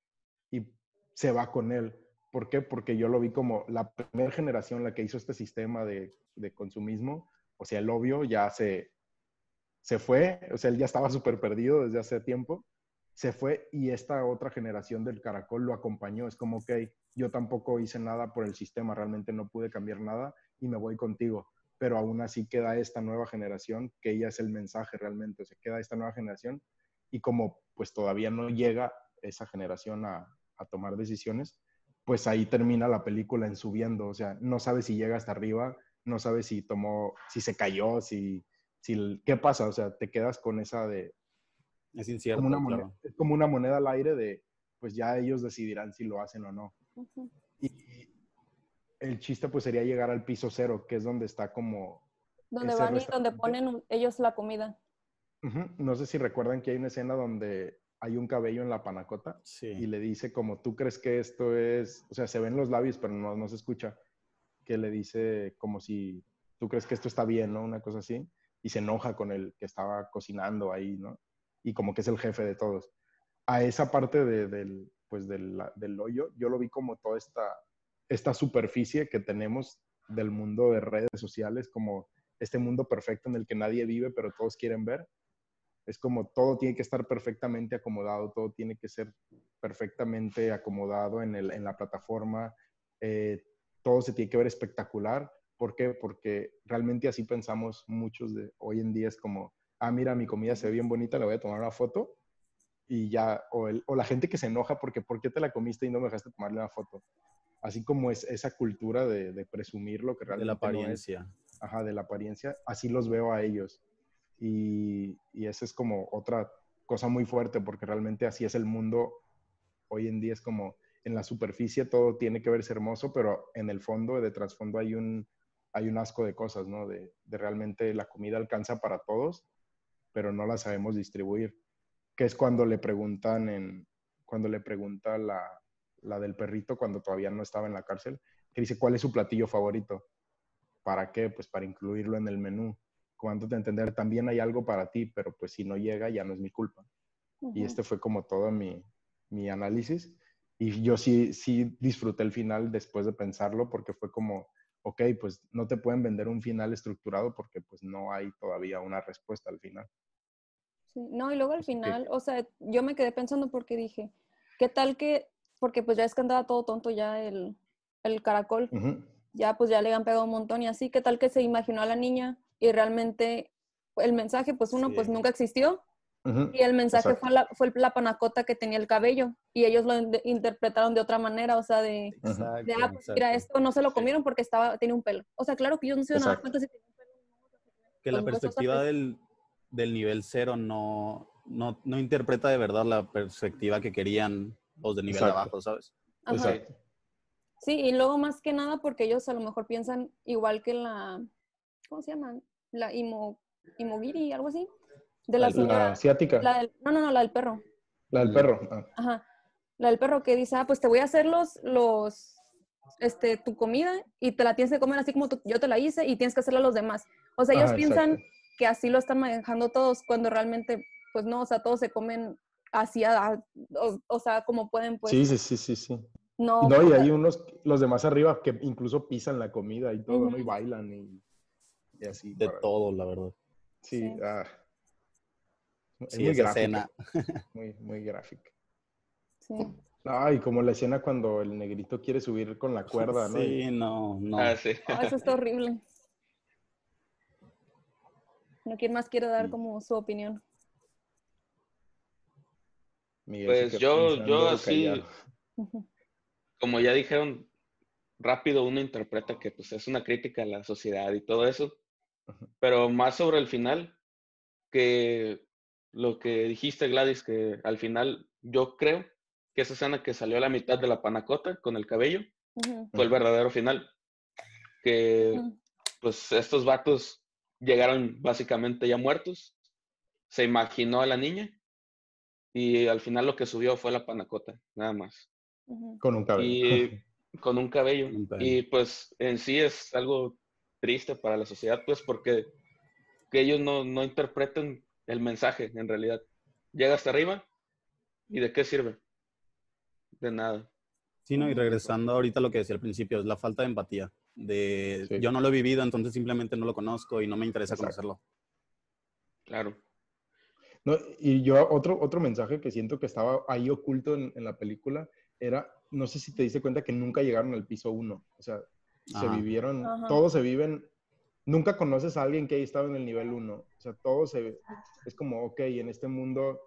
y se va con él ¿Por qué? Porque yo lo vi como la primera generación la que hizo este sistema de, consumismo. O sea, el obvio ya se, se fue, o sea, él ya estaba súper perdido desde hace tiempo. Se fue y esta otra generación del caracol lo acompañó. Es como, ok, yo tampoco hice nada por el sistema, realmente no pude cambiar nada y me voy contigo. Pero aún así queda esta nueva generación, que ella es el mensaje realmente. O sea, queda esta nueva generación y como pues todavía no llega esa generación a, a tomar decisiones, pues ahí termina la película en subiendo, o sea, no sabes si llega hasta arriba, no sabes si tomó, si se cayó, si, si, ¿qué pasa? O sea, te quedas con esa de... Es incierto, como una, moneda, es como una moneda al aire de, pues ya ellos decidirán si lo hacen o no. Y el chiste pues sería llegar al piso cero, que es donde está como... Donde van y donde ponen ellos la comida. No sé si recuerdan que hay una escena donde hay un cabello en la panacota y le dice como, tú crees que esto es, o sea, se ven los labios, pero no, no se escucha, que le dice como si, tú crees que esto está bien, ¿no? Una cosa así, y se enoja con el que estaba cocinando ahí, ¿no? Y como que es el jefe de todos. A esa parte del, pues del, del hoyo, yo lo vi como toda esta, esta superficie que tenemos del mundo de redes sociales, como este mundo perfecto en el que nadie vive, pero todos quieren ver es como todo tiene que estar perfectamente acomodado, todo tiene que ser perfectamente acomodado en, el, en la plataforma, eh, todo se tiene que ver espectacular. ¿Por qué? Porque realmente así pensamos muchos de hoy en día, es como, ah, mira, mi comida se ve bien bonita, le voy a tomar una foto y ya, o, el, o la gente que se enoja porque, ¿por qué te la comiste y no me dejaste tomarle una foto? Así como es esa cultura de, de presumir lo que realmente... De la apariencia. ajá, de la apariencia, así los veo a ellos. Y, y esa es como otra cosa muy fuerte, porque realmente así es el mundo. Hoy en día es como en la superficie todo tiene que verse hermoso, pero en el fondo, de trasfondo, hay un, hay un asco de cosas, ¿no? De, de, realmente la comida alcanza para todos, pero no la sabemos distribuir. Que es cuando le preguntan en, cuando le pregunta la, la del perrito cuando todavía no estaba en la cárcel, que dice, ¿cuál es su platillo favorito? ¿Para qué? Pues para incluirlo en el menú cuánto te entender, también hay algo para ti, pero pues si no llega ya no es mi culpa. Y este fue como todo mi, mi, análisis. Y yo sí, sí disfruté el final después de pensarlo porque fue como, ok, pues no te pueden vender un final estructurado porque pues no hay todavía una respuesta al final. Sí, no, y luego al final, o sea, yo me quedé pensando porque dije, ¿qué tal que, porque pues ya es que andaba todo tonto ya el, el caracol, ya pues ya le han pegado un montón y así, ¿qué tal que se imaginó a la niña y realmente el mensaje, pues uno, pues nunca existió. Y el mensaje fue la, fue la panacota que tenía el cabello y ellos lo interpretaron de otra manera, o sea, de, de ah, pues mira, esto no se lo comieron porque estaba, tenía un pelo. O sea, claro que yo no se nada cuenta si tenía un pelo. Que la perspectiva del, del, nivel cero no, no, no, interpreta de verdad la perspectiva que querían los de nivel abajo, ¿sabes? Exacto. Sí, y luego más que nada porque ellos a lo mejor piensan igual que la, ¿cómo se llama? La imo, imogiri, algo así. De la La asiática. La del- no, no, no, la del perro. La del perro. ah. Ajá. La del perro que dice, ah, pues te voy a hacer los, los, este, tu comida y te la tienes que comer así como tú- yo te la hice y tienes que hacerla a los demás. O sea, ellos Ajá, piensan exacto. que así lo están manejando todos cuando realmente, pues no, o sea, todos se comen así, a- o, o sea, como pueden, pues. Sí, sí, sí, sí, sí. No, No, y hay unos, los demás arriba que incluso pisan la comida y todo, ¿no? Y bailan y, y así. De para- todo, la verdad. Sí, Sí. ah. Es Sí, muy esa gráfica. escena. [LAUGHS] Muy, muy gráfica. sí. Ay, como la escena cuando el negrito quiere subir con la cuerda, ¿no? [LAUGHS] Sí, no, no. Ah, sí. Ah, eso está horrible. No, ¿quién más quiere dar Sí. como su opinión? Miguel Pues yo, yo así, como ya dijeron, rápido uno interpreta que pues es una crítica a la sociedad y todo eso. Pero más sobre el final, que lo que dijiste Gladys, que al final yo creo que esa escena que salió a la mitad de la panacota con el cabello fue el verdadero final, que pues estos vatos llegaron básicamente ya muertos, se imaginó a la niña y al final lo que subió fue la panacota, nada más. Ujú. Con un cabello. Y [LAUGHS] con un cabello. Con un cabello. Y pues en sí es algo triste para la sociedad, pues porque que ellos no, no interpreten el mensaje en realidad. Llega hasta arriba y ¿de qué sirve? De nada. Sí, no, y regresando ahorita a lo que decía al principio, es la falta de empatía. De Sí. yo no lo he vivido, entonces simplemente no lo conozco y no me interesa Exacto. conocerlo. Claro. No, y yo otro, otro mensaje que siento que estaba ahí oculto en, en la película era, no sé si te diste cuenta que nunca llegaron al piso uno. O sea, se vivieron, Ajá. todos se viven, nunca conoces a alguien que haya estado en el nivel uno. O sea, todos se, es como, ok, en este mundo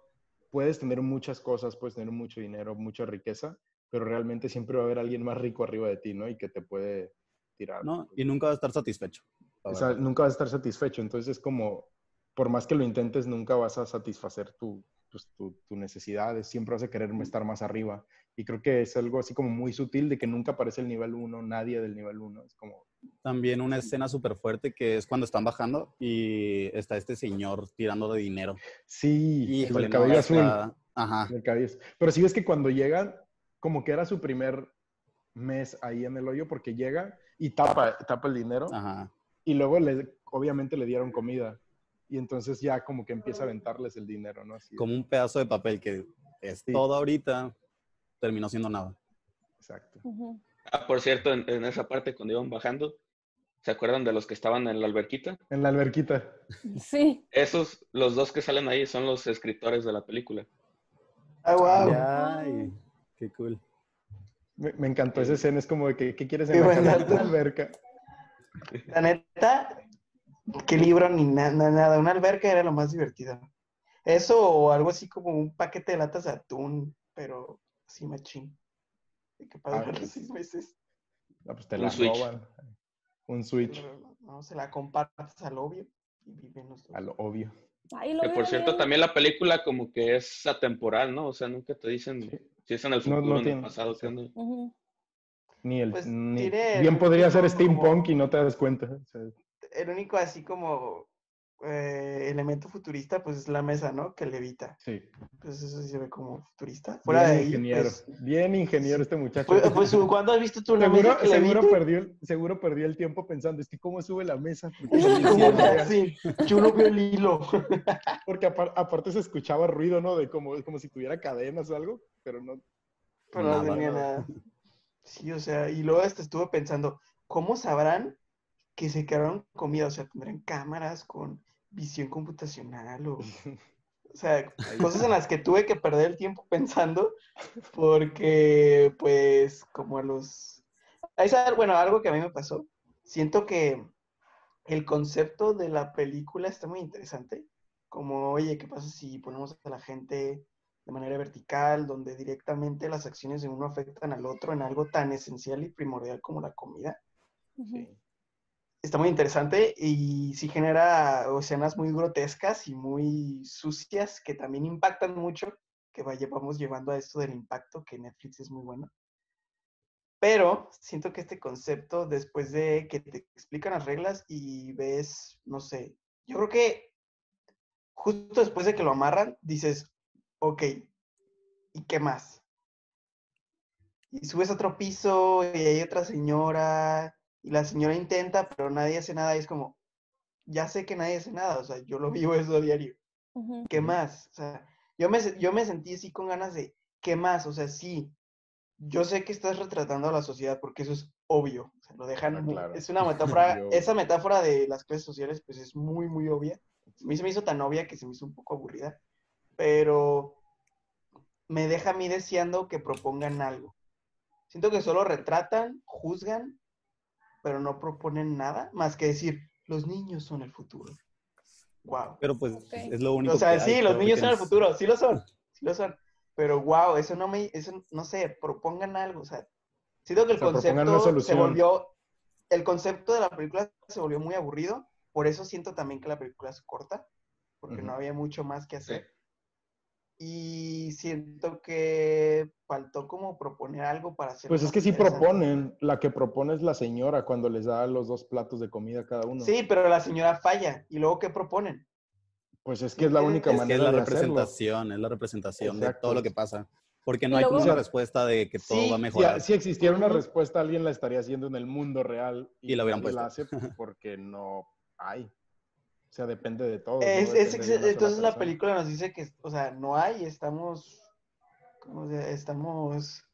puedes tener muchas cosas, puedes tener mucho dinero, mucha riqueza, pero realmente siempre va a haber alguien más rico arriba de ti, ¿no? Y que te puede tirar. ¿no? Y nunca va a estar satisfecho. O sea, nunca vas a estar satisfecho. Entonces es como, por más que lo intentes, nunca vas a satisfacer tu, pues, tu, tu necesidades. Siempre vas a querer estar más arriba. Y creo que es algo así como muy sutil de que nunca aparece el nivel 1, nadie del nivel 1. Es como, También una escena súper fuerte que es cuando están bajando y está este señor tirando de dinero. sí, el no, cabello azul. está- Ajá. el cabello. Pero sí ves que cuando llegan, como que era su primer mes ahí en el hoyo, porque llega y tapa, tapa el dinero. Ajá. Y luego, le, obviamente, le dieron comida. Y entonces ya como que empieza a aventarles el dinero, ¿no? Así, Como un pedazo de papel que es Sí. todo ahorita, terminó siendo nada. Exacto. Ah, por cierto, en, en esa parte cuando iban bajando, ¿se acuerdan de los que estaban en la alberquita? En la alberquita. Sí. Esos, los dos que salen ahí son los escritores de la película. Ah, wow. Ay, qué cool. Me, me encantó esa escena, es como de que, ¿qué quieres en la, alberca? La neta, qué libro ni na- na- nada. Una alberca era lo más divertido. Eso o algo así como un paquete de latas de atún, pero así machín. De que para Ah, durar pues. seis meses. No, pues te Un la Switch. roban. Un Switch, No, no, se la compartes al obvio y viven los dos. a lo obvio. Ay, lo Que por cierto, bien. también la película como que es atemporal, ¿no? O sea, nunca te dicen si es en el No, futuro, no en el pasado. Ujú. Ni el, Pues, ni- bien el podría ser steampunk como- y no te das cuenta. o sea, El único así como eh, elemento futurista, pues es la mesa, ¿no? Que levita. sí. Pues eso sí se ve como futurista. Fuera bien de ahí, ingeniero. pues, bien ingeniero este muchacho. pues, pues, ¿cuándo has visto tú una seguro, mesa que seguro, perdió, el- seguro perdió el tiempo pensando, es que cómo sube la mesa. [LAUGHS] No me ¿Cómo hicieron, le hacen? Yo no veo el hilo. [LAUGHS] porque apar- aparte se escuchaba ruido, ¿no? De como, como si tuviera cadenas o algo, pero no. Pero no Nada. tenía nada. Sí, o sea, y luego hasta estuve pensando, ¿cómo sabrán que se quedaron comida? O sea, ¿tendrán cámaras con visión computacional o... [LAUGHS] O sea, cosas en las que tuve que perder el tiempo pensando porque, pues, como a los... Ahí sabe, bueno, algo que a mí me pasó. Siento que el concepto de la película está muy interesante. Como, oye, ¿qué pasa si ponemos a la gente de manera vertical, donde directamente las acciones de uno afectan al otro en algo tan esencial y primordial como la comida? Ujú. Está muy interesante y sí genera escenas muy grotescas y muy sucias que también impactan mucho, que vamos llevando a esto del impacto, que Netflix es muy bueno. Pero siento que este concepto, después de que te explican las reglas y ves, no sé, yo creo que justo después de que lo amarran, dices, ok, ¿y qué más? Y subes a otro piso y hay otra señora y la señora intenta, pero nadie hace nada y es como, ya sé que nadie hace nada, o sea, yo lo vivo eso a diario. ¿Qué más? O sea, yo me, yo me sentí así con ganas de, ¿qué más? O sea, sí, yo sé que estás retratando a la sociedad porque eso es obvio, o sea, lo dejan, Ah, claro. es [LAUGHS] una metáfora, esa metáfora de las clases sociales pues es muy, muy obvia. A mí se me hizo tan obvia que se me hizo un poco aburrida, pero me deja a mí deseando que propongan algo. Siento que solo retratan, juzgan, pero no proponen nada más que decir, los niños son el futuro. Wow. Pero pues es lo único O sea, que hay, sí, los niños son el futuro, sí lo son, sí lo son. Pero wow, eso no me, eso no sé, propongan algo, o sea, siento que el O sea, concepto se solución. volvió, el concepto de la película se volvió muy aburrido, por eso siento también que la película es corta, porque no había mucho más que Sí. Y siento que faltó como proponer algo para hacer. Pues es que sí proponen. La que propone es la señora cuando les da los dos platos de comida a cada uno. Sí, pero la señora falla. ¿Y luego qué proponen? Pues es que es la única Es que es manera la de hacerlo. representación, es la representación de todo lo que pasa. Porque no hay como luego- una respuesta de que todo Sí, va a Si, mejorar. si existiera una respuesta, alguien la estaría haciendo en el mundo real. Y la hubieran nadie la puesto. hace [LAUGHS] porque no hay. O sea, depende de todo. Entonces la película nos dice que, o sea, no hay, estamos, ¿cómo se- Estamos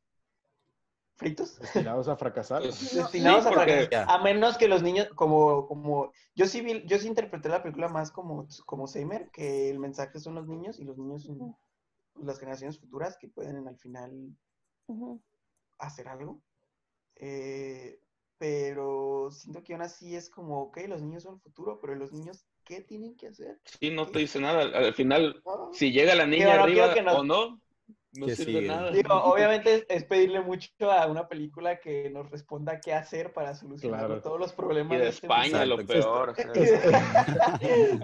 fritos, Destinados a fracasar. Pues, sí, destinados a porque fracasar. A menos que los niños, como, como, yo sí vi, yo sí interpreté la película más como, como Seimer, que el mensaje son los niños y los niños son las generaciones futuras que pueden al final hacer algo. Eh, pero siento que aún así es como, ok, los niños son el futuro, pero los niños, ¿qué tienen que hacer? sí, no te dice nada. Al, al final, si llega la niña no arriba nos- o no, no Que sirve sigue. nada. Digo, obviamente es, es pedirle mucho a una película que nos responda qué hacer para solucionar Claro. todos los Y problemas. de este España, lo peor. o sea,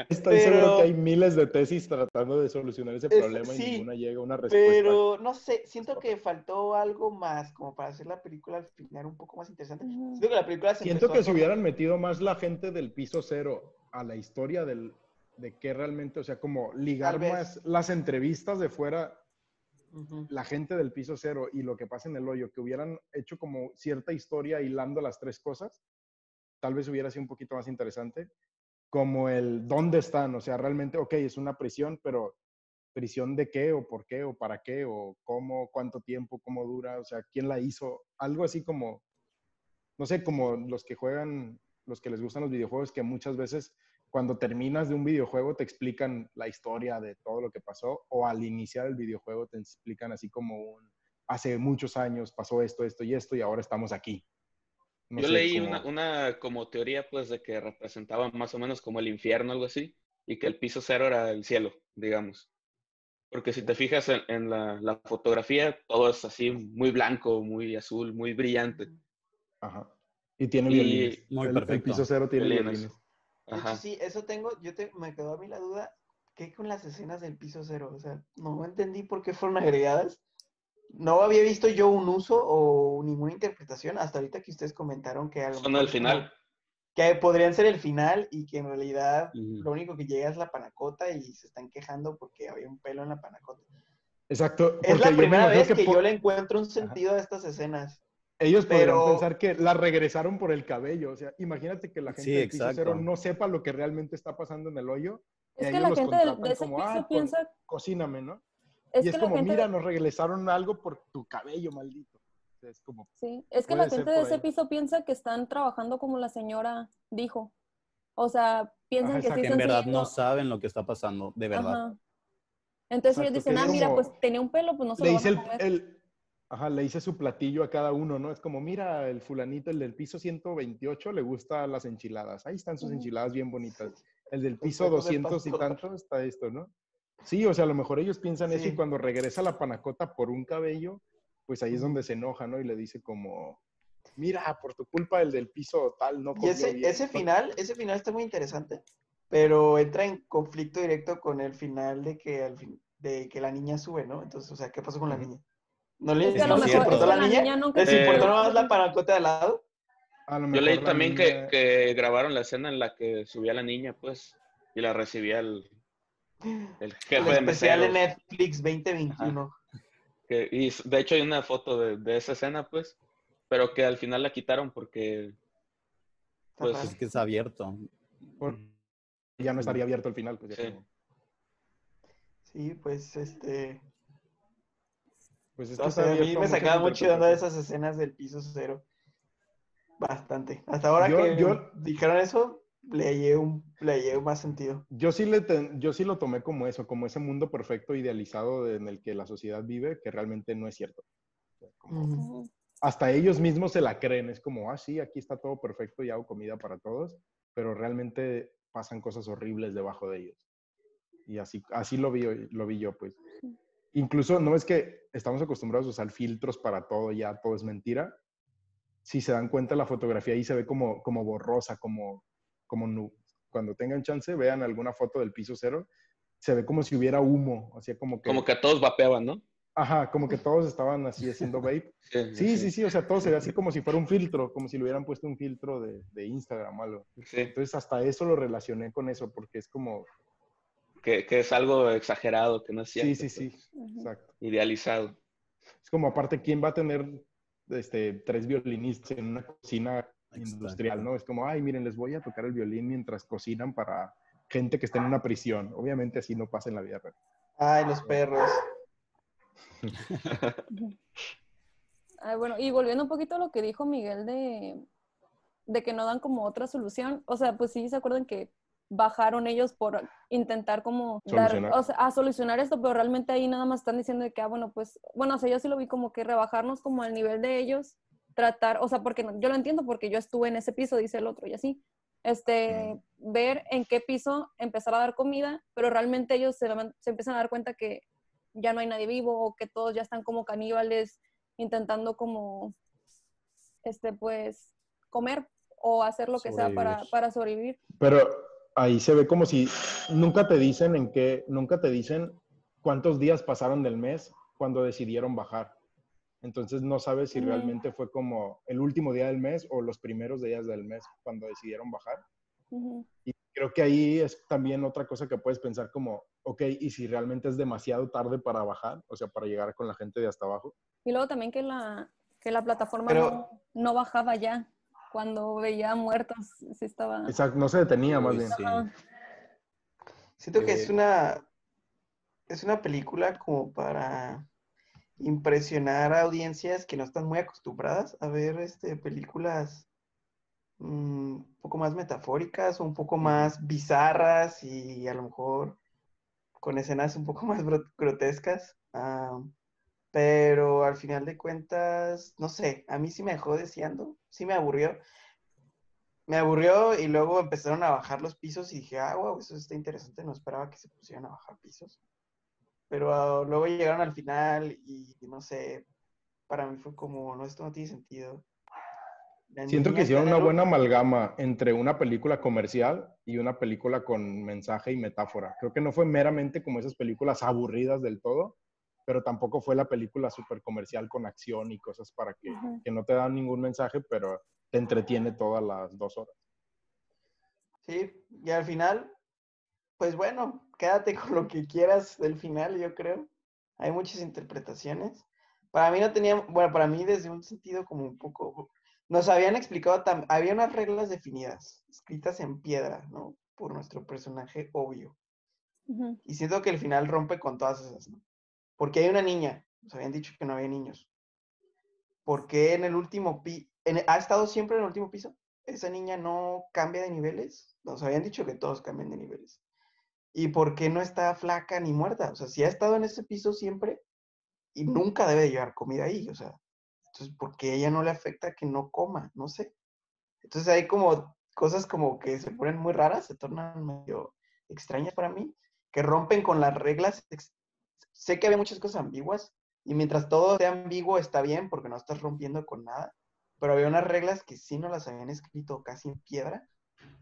Estoy Pero- seguro que hay miles de tesis tratando de solucionar ese Es- problema y ninguna llega a una respuesta. Pero no sé, siento que faltó algo más como para hacer la película al final un poco más interesante. Siento que la película se Siento que a si hubieran metido más la gente del piso cero a la historia del, de qué realmente, o sea, como ligar más las entrevistas de fuera, la gente del piso cero y lo que pasa en el hoyo, que hubieran hecho como cierta historia hilando las tres cosas, tal vez hubiera sido un poquito más interesante. Como el dónde están, o sea, realmente, ok, es una prisión, pero prisión de qué o por qué o para qué o cómo, cuánto tiempo, cómo dura, o sea, quién la hizo, algo así como, no sé, como los que juegan, los que les gustan los videojuegos, que muchas veces cuando terminas de un videojuego te explican la historia de todo lo que pasó o al iniciar el videojuego te explican así como un, hace muchos años pasó esto, esto y esto y ahora estamos aquí. No Yo leí una, una como teoría, pues, de que representaba más o menos como el infierno, algo así, y que el piso cero era el cielo, digamos. Porque si te fijas en, en la, la fotografía, todo es así muy blanco, muy azul, muy brillante. Ajá. Y tiene Y- violines. Muy el, el perfecto. piso cero tiene Violines. Ajá. sí, eso tengo, yo te, me quedó a mí la duda, ¿qué con las escenas del piso cero? O sea, no entendí por qué fueron agregadas. No había visto yo un uso o ninguna interpretación hasta ahorita que ustedes comentaron que a lo Son al final. que podrían ser el final y que en realidad lo único que llega es la panacota y se están quejando porque había un pelo en la panacota. Exacto. Es la primera vez que, yo le encuentro un sentido a estas escenas. Ellos podrían pero- pensar que la regresaron por el cabello. O sea, imagínate que la gente Sí, del piso cero no sepa lo que realmente está pasando en el hoyo. y Es que la gente del- de ese como, piso "Ah, pues, piensa, Cocíname, ¿no? es y es que como, la gente, mira, nos regresaron algo por tu cabello, maldito. O sea, es como, sí, es que la gente de ese ahí. piso piensa que están trabajando como la señora dijo. O sea, piensan Ajá, que sí exacto. Que en verdad siguiendo- no saben lo que está pasando, de verdad. Ajá. Entonces ellos dicen, ah, mira, pues tenía un pelo, pues no se le lo van a el, el- ajá, le hice su platillo a cada uno, ¿no? Es como, mira, el fulanito, el del piso 128, le gustan las enchiladas. Ahí están sus enchiladas bien bonitas. El del piso tacos de 200 y tanto está esto, ¿no? Sí, o sea, a lo mejor ellos piensan eso y cuando regresa la panacota por un cabello, pues ahí es donde se enoja, ¿no? Y le dice como, mira, por tu culpa el del piso tal no Y comió ese, bien". ese final, ese final está muy interesante, pero entra en conflicto directo con el final de que al fin, de que la niña sube, ¿no? Entonces, o sea, ¿qué pasó con la niña? ¿No le Es cierto. importó la que la niña? niña ¿Les Eh, importó nomás la panacota de al lado? A lo Yo leí también niña- que, que grabaron la escena en la que subía la niña, pues, y la recibía el, el El jefe de especial de. Netflix 2021. que- y de hecho hay una foto de, de esa escena, pues, pero que al final la quitaron porque, pues. Es que es abierto. por- ya no estaría abierto al final. Pues, ya Sí. como- Sí, pues este. Pues es que O está sea, a mí me sacaba mucho de onda esas escenas del piso cero. Bastante. Hasta ahora Yo- que yo- dijeron eso, le hallé, un, le hallé más sentido. Yo sí, le ten- yo sí lo tomé como eso, como ese mundo perfecto, idealizado de- en el que la sociedad vive, que realmente no es cierto. Como- hasta ellos mismos se la creen, es como, ah, sí, aquí está todo perfecto y hago comida para todos, pero realmente pasan cosas horribles debajo de ellos. Y así, así lo, vi, lo vi yo, pues. Incluso, no es que estamos acostumbrados a usar filtros para todo, ya todo es mentira. Si se dan cuenta, la fotografía ahí se ve como, como borrosa, como, como nu- cuando tengan chance, vean alguna foto del piso cero, se ve como si hubiera humo, o sea, como que, como que todos vapeaban, ¿no? ajá, como que todos estaban así haciendo vape. [LAUGHS] Sí, sí, sí, o sea, todo se ve así como si fuera un filtro, como si le hubieran puesto un filtro de, de Instagram o algo. Sí, Entonces, hasta eso lo relacioné con eso, porque es como, que, que es algo exagerado, que no es cierto. sí, sí, sí, pues, exacto. Idealizado. Es como, aparte, ¿quién va a tener este, tres violinistas en una cocina industrial, no? Es como, ay, miren, les voy a tocar el violín mientras cocinan para gente que está en una prisión. Obviamente así no pasa en la vida real. Ay, los perros. [LAUGHS] Ay, bueno, y volviendo un poquito a lo que dijo Miguel de, de que no dan como otra solución, o sea, pues sí se acuerdan que bajaron ellos por intentar como dar, o sea, a solucionar esto, pero realmente ahí nada más están diciendo de que, ah, bueno, pues, bueno, o sea, yo sí lo vi como que rebajarnos como al nivel de ellos, tratar, o sea, porque no- yo lo entiendo porque yo estuve en ese piso, dice el otro, y así, este, ver en qué piso empezar a dar comida, pero realmente ellos se, se empiezan a dar cuenta que ya no hay nadie vivo o que todos ya están como caníbales intentando como, este, pues, comer o hacer lo que sea para, para sobrevivir. Pero ahí se ve como si nunca te dicen en qué, nunca te dicen cuántos días pasaron del mes cuando decidieron bajar. Entonces no sabes si realmente fue como el último día del mes o los primeros días del mes cuando decidieron bajar. Y creo que ahí es también otra cosa que puedes pensar como, ok, ¿y si realmente es demasiado tarde para bajar? O sea, para llegar con la gente de hasta abajo. Y luego también que la, que la plataforma Pero- no, no bajaba ya. Cuando veía muertos, sí estaba... Exacto, no se detenía más bien. sí. Siento que es Eh, una es una película como para impresionar a audiencias que no están muy acostumbradas a ver este películas mm, un poco más metafóricas o un poco más bizarras y a lo mejor con escenas un poco [LAUGHS] más grotescas. Ah, pero al final de cuentas, no sé, a mí sí me dejó deseando, sí me aburrió. Me aburrió y luego empezaron a bajar los pisos y dije, ah, wow, eso está interesante, no esperaba que se pusieran a bajar pisos. Pero ah, luego llegaron al final y no sé, para mí fue como, no, esto no tiene sentido. La Siento que hicieron una buena amalgama entre una película comercial y una película con mensaje y metáfora. Creo que no fue meramente como esas películas aburridas del todo, pero tampoco fue la película súper comercial con acción y cosas para que, que no te dan ningún mensaje, pero te entretiene todas las dos horas. Sí, y al final, pues bueno, quédate con lo que quieras del final, yo creo. Hay muchas interpretaciones. Para mí no tenía, bueno, para mí desde un sentido como un poco, nos habían explicado, tam- había unas reglas definidas, escritas en piedra, ¿no? Por nuestro personaje obvio. Y siento que el final rompe con todas esas, ¿no? Porque hay una niña, nos habían dicho que no había niños. ¿Por qué en el último piso, ha estado siempre en el último piso? Esa niña no cambia de niveles. Nos habían dicho que todos cambian de niveles. ¿Y por qué no está flaca ni muerta? O sea, si ha estado en ese piso siempre y nunca debe de llevar comida ahí, o sea, entonces, ¿por qué ella no le afecta que no coma? No sé. Entonces hay como cosas como que se ponen muy raras, se tornan medio extrañas para mí, que rompen con las reglas. Sé que había muchas cosas ambiguas y mientras todo sea ambiguo está bien porque no estás rompiendo con nada, pero había unas reglas que sí no las habían escrito casi en piedra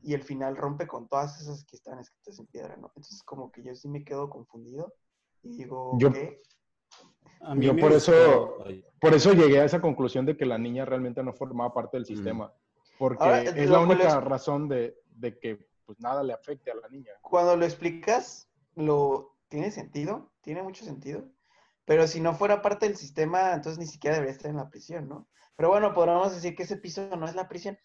y el final rompe con todas esas que están escritas en piedra, ¿no? Entonces como que yo sí me quedo confundido y digo, Yo- ¿qué? A mí Yo por eso- gustó- Por eso llegué a esa conclusión de que la niña realmente no formaba parte del sistema. Porque Ahora, es la única es- razón de, de que pues, nada le afecte a la niña. Cuando lo explicas, lo tiene sentido, tiene mucho sentido. Pero si no fuera parte del sistema, entonces ni siquiera debería estar en la prisión, ¿no? Pero bueno, podríamos decir que ese piso no es la prisión.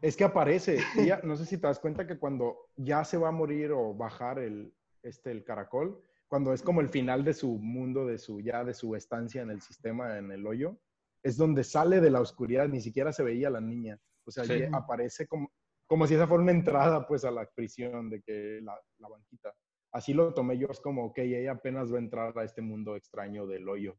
Es que aparece, ella, no sé si te das cuenta que cuando ya se va a morir o bajar el, este, el caracol, cuando es como el final de su mundo, de su, ya de su estancia en el sistema, en el hoyo, es donde sale de la oscuridad, ni siquiera se veía la niña. O sea, Sí. ya aparece como, como si esa fuera una entrada pues a la prisión de que la, la banquita. Así lo tomé yo, es como, ok, ella apenas va a entrar a este mundo extraño del hoyo.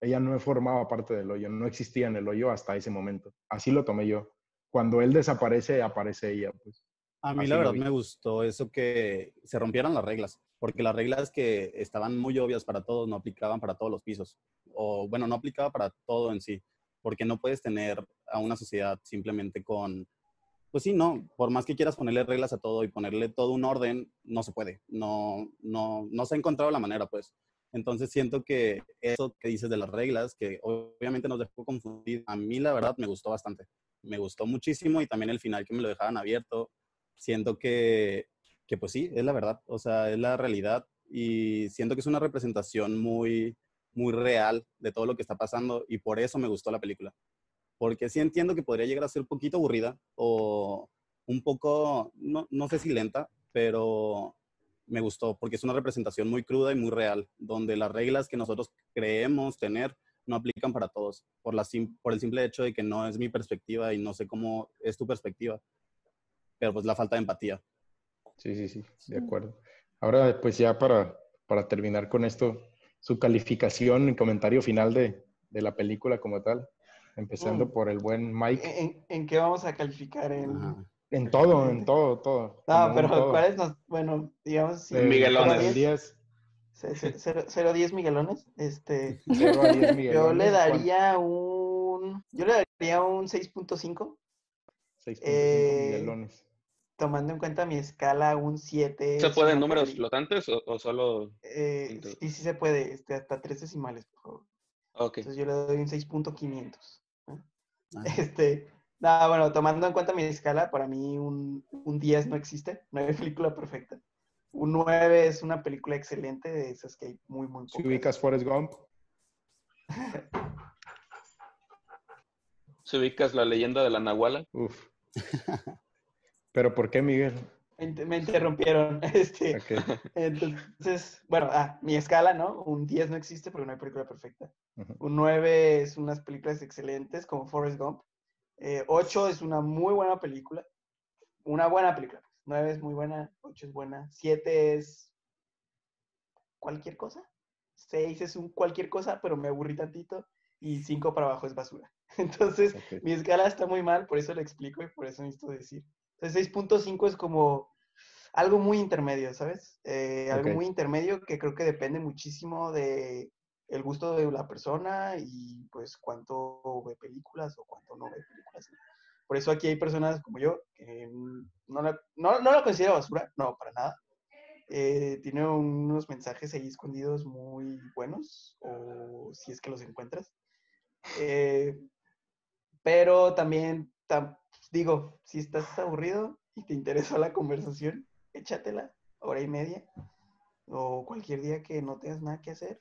Ella no formaba parte del hoyo, no existía en el hoyo hasta ese momento. Así lo tomé yo. Cuando él desaparece, aparece ella, pues. A mí Así la verdad me gustó eso que se rompieran las reglas, porque las reglas que estaban muy obvias para todos no aplicaban para todos los pisos, o bueno, no aplicaba para todo en sí, porque no puedes tener a una sociedad simplemente con, pues sí, no, por más que quieras ponerle reglas a todo y ponerle todo un orden, no se puede, no, no, no se ha encontrado la manera, pues. Entonces siento que eso que dices de las reglas, que obviamente nos dejó confundir, a mí la verdad me gustó bastante, me gustó muchísimo y también el final que me lo dejaban abierto, siento que, que pues sí, es la verdad, o sea, es la realidad y siento que es una representación muy, muy real de todo lo que está pasando y por eso me gustó la película. Porque sí entiendo que podría llegar a ser un poquito aburrida o un poco, no, no sé si lenta, pero me gustó porque es una representación muy cruda y muy real, donde las reglas que nosotros creemos tener no aplican para todos, por, la, sim- por el simple hecho de que no es mi perspectiva y no sé cómo es tu perspectiva, pero pues la falta de empatía. Sí, sí, sí, de acuerdo. Ahora, pues ya para, para terminar con esto, su calificación y comentario final de, de la película como tal, empezando Mm. por el buen Mike. ¿En, en qué vamos a calificar? En... Ajá. En todo, en todo, todo. No, un pero. ¿cuáles nos...? Bueno, digamos... sí, Eh, Miguelones. del 10, 0-10 Miguelones. Este, [LAUGHS] 0 a 10 [LAUGHS] yo Miguelones, le ¿cuánto? daría un... Yo le daría un 6.5, 6.5 eh, Miguelones. tomando en cuenta mi escala, un 7. ¿Se pueden números peli- flotantes o, o solo...? Eh, sí, sí se puede, este, hasta tres decimales, por favor. Ok. Entonces yo le doy un 6.500. Ah, [LAUGHS] Este, nada, bueno, tomando en cuenta mi escala, para mí un, un 10 no existe, no hay [LAUGHS] película perfecta. Un 9 es una película excelente, de esas que hay muy, muy Si pocas. ubicas Forrest Gump, Si ubicas la leyenda de la Nahuala. uff. [LAUGHS] ¿Pero por qué, Miguel? Me, inter- me interrumpieron. [LAUGHS] Este, Ok, entonces, bueno, ah, mi escala, ¿no? Un 10 no existe porque no hay película perfecta. ujú. Un 9 es unas películas excelentes como Forrest Gump. Eh, 8 es una muy buena película. Una buena película. 9 es muy buena, 8 es buena. 7 es cualquier cosa. 6 es un cualquier cosa, pero me aburrí tantito. Y 5 para abajo es basura. [LAUGHS] Entonces, Ok. mi escala está muy mal, por eso le explico y por eso necesito decir. Entonces, 6.5 es como algo muy intermedio, ¿sabes? Eh, algo Ok. muy intermedio que creo que depende muchísimo de el gusto de la persona y pues cuánto ve películas o cuánto no ve películas. Por eso aquí hay personas como yo que no la, no, no la considero basura, no, para nada. Eh, tiene unos mensajes ahí escondidos muy buenos, o si es que los encuentras. Eh, pero también, tam- digo, si estás aburrido y te interesó la conversación, échatela, hora y media, o cualquier día que no tengas nada que hacer.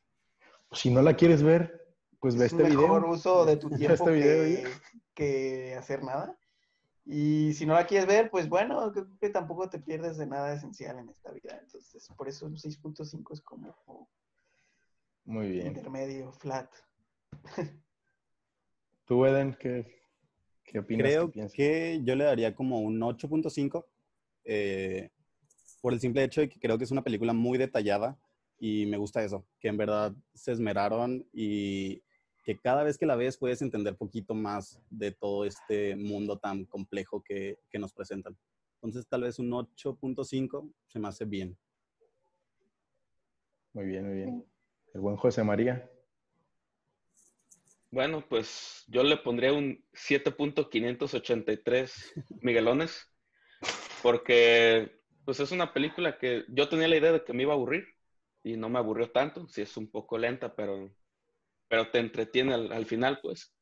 Si no la quieres ver, pues ve es este un mejor video. uso de tu [LAUGHS] tiempo este video que, hacer nada. Y si no la quieres ver, pues bueno, creo que tampoco te pierdes de nada esencial en esta vida. Entonces, por eso un 6.5 es como Muy bien. intermedio, flat. [LAUGHS] ¿Tú, Eden, qué, qué opinas? Creo que yo le daría como un 8.5 eh, por el simple hecho de que creo que es una película muy detallada y me gusta eso, que en verdad se esmeraron y que cada vez que la ves puedes entender poquito más de todo este mundo tan complejo que, que nos presentan. Entonces tal vez un 8.5 se me hace bien. Muy bien, muy bien. El buen José María. Bueno, pues yo le pondría un 7.583 [LAUGHS] Miguelones, porque pues es una película que yo tenía la idea de que me iba a aburrir, y no me aburrió tanto. Sí es un poco lenta, pero, pero te entretiene al, al final, pues.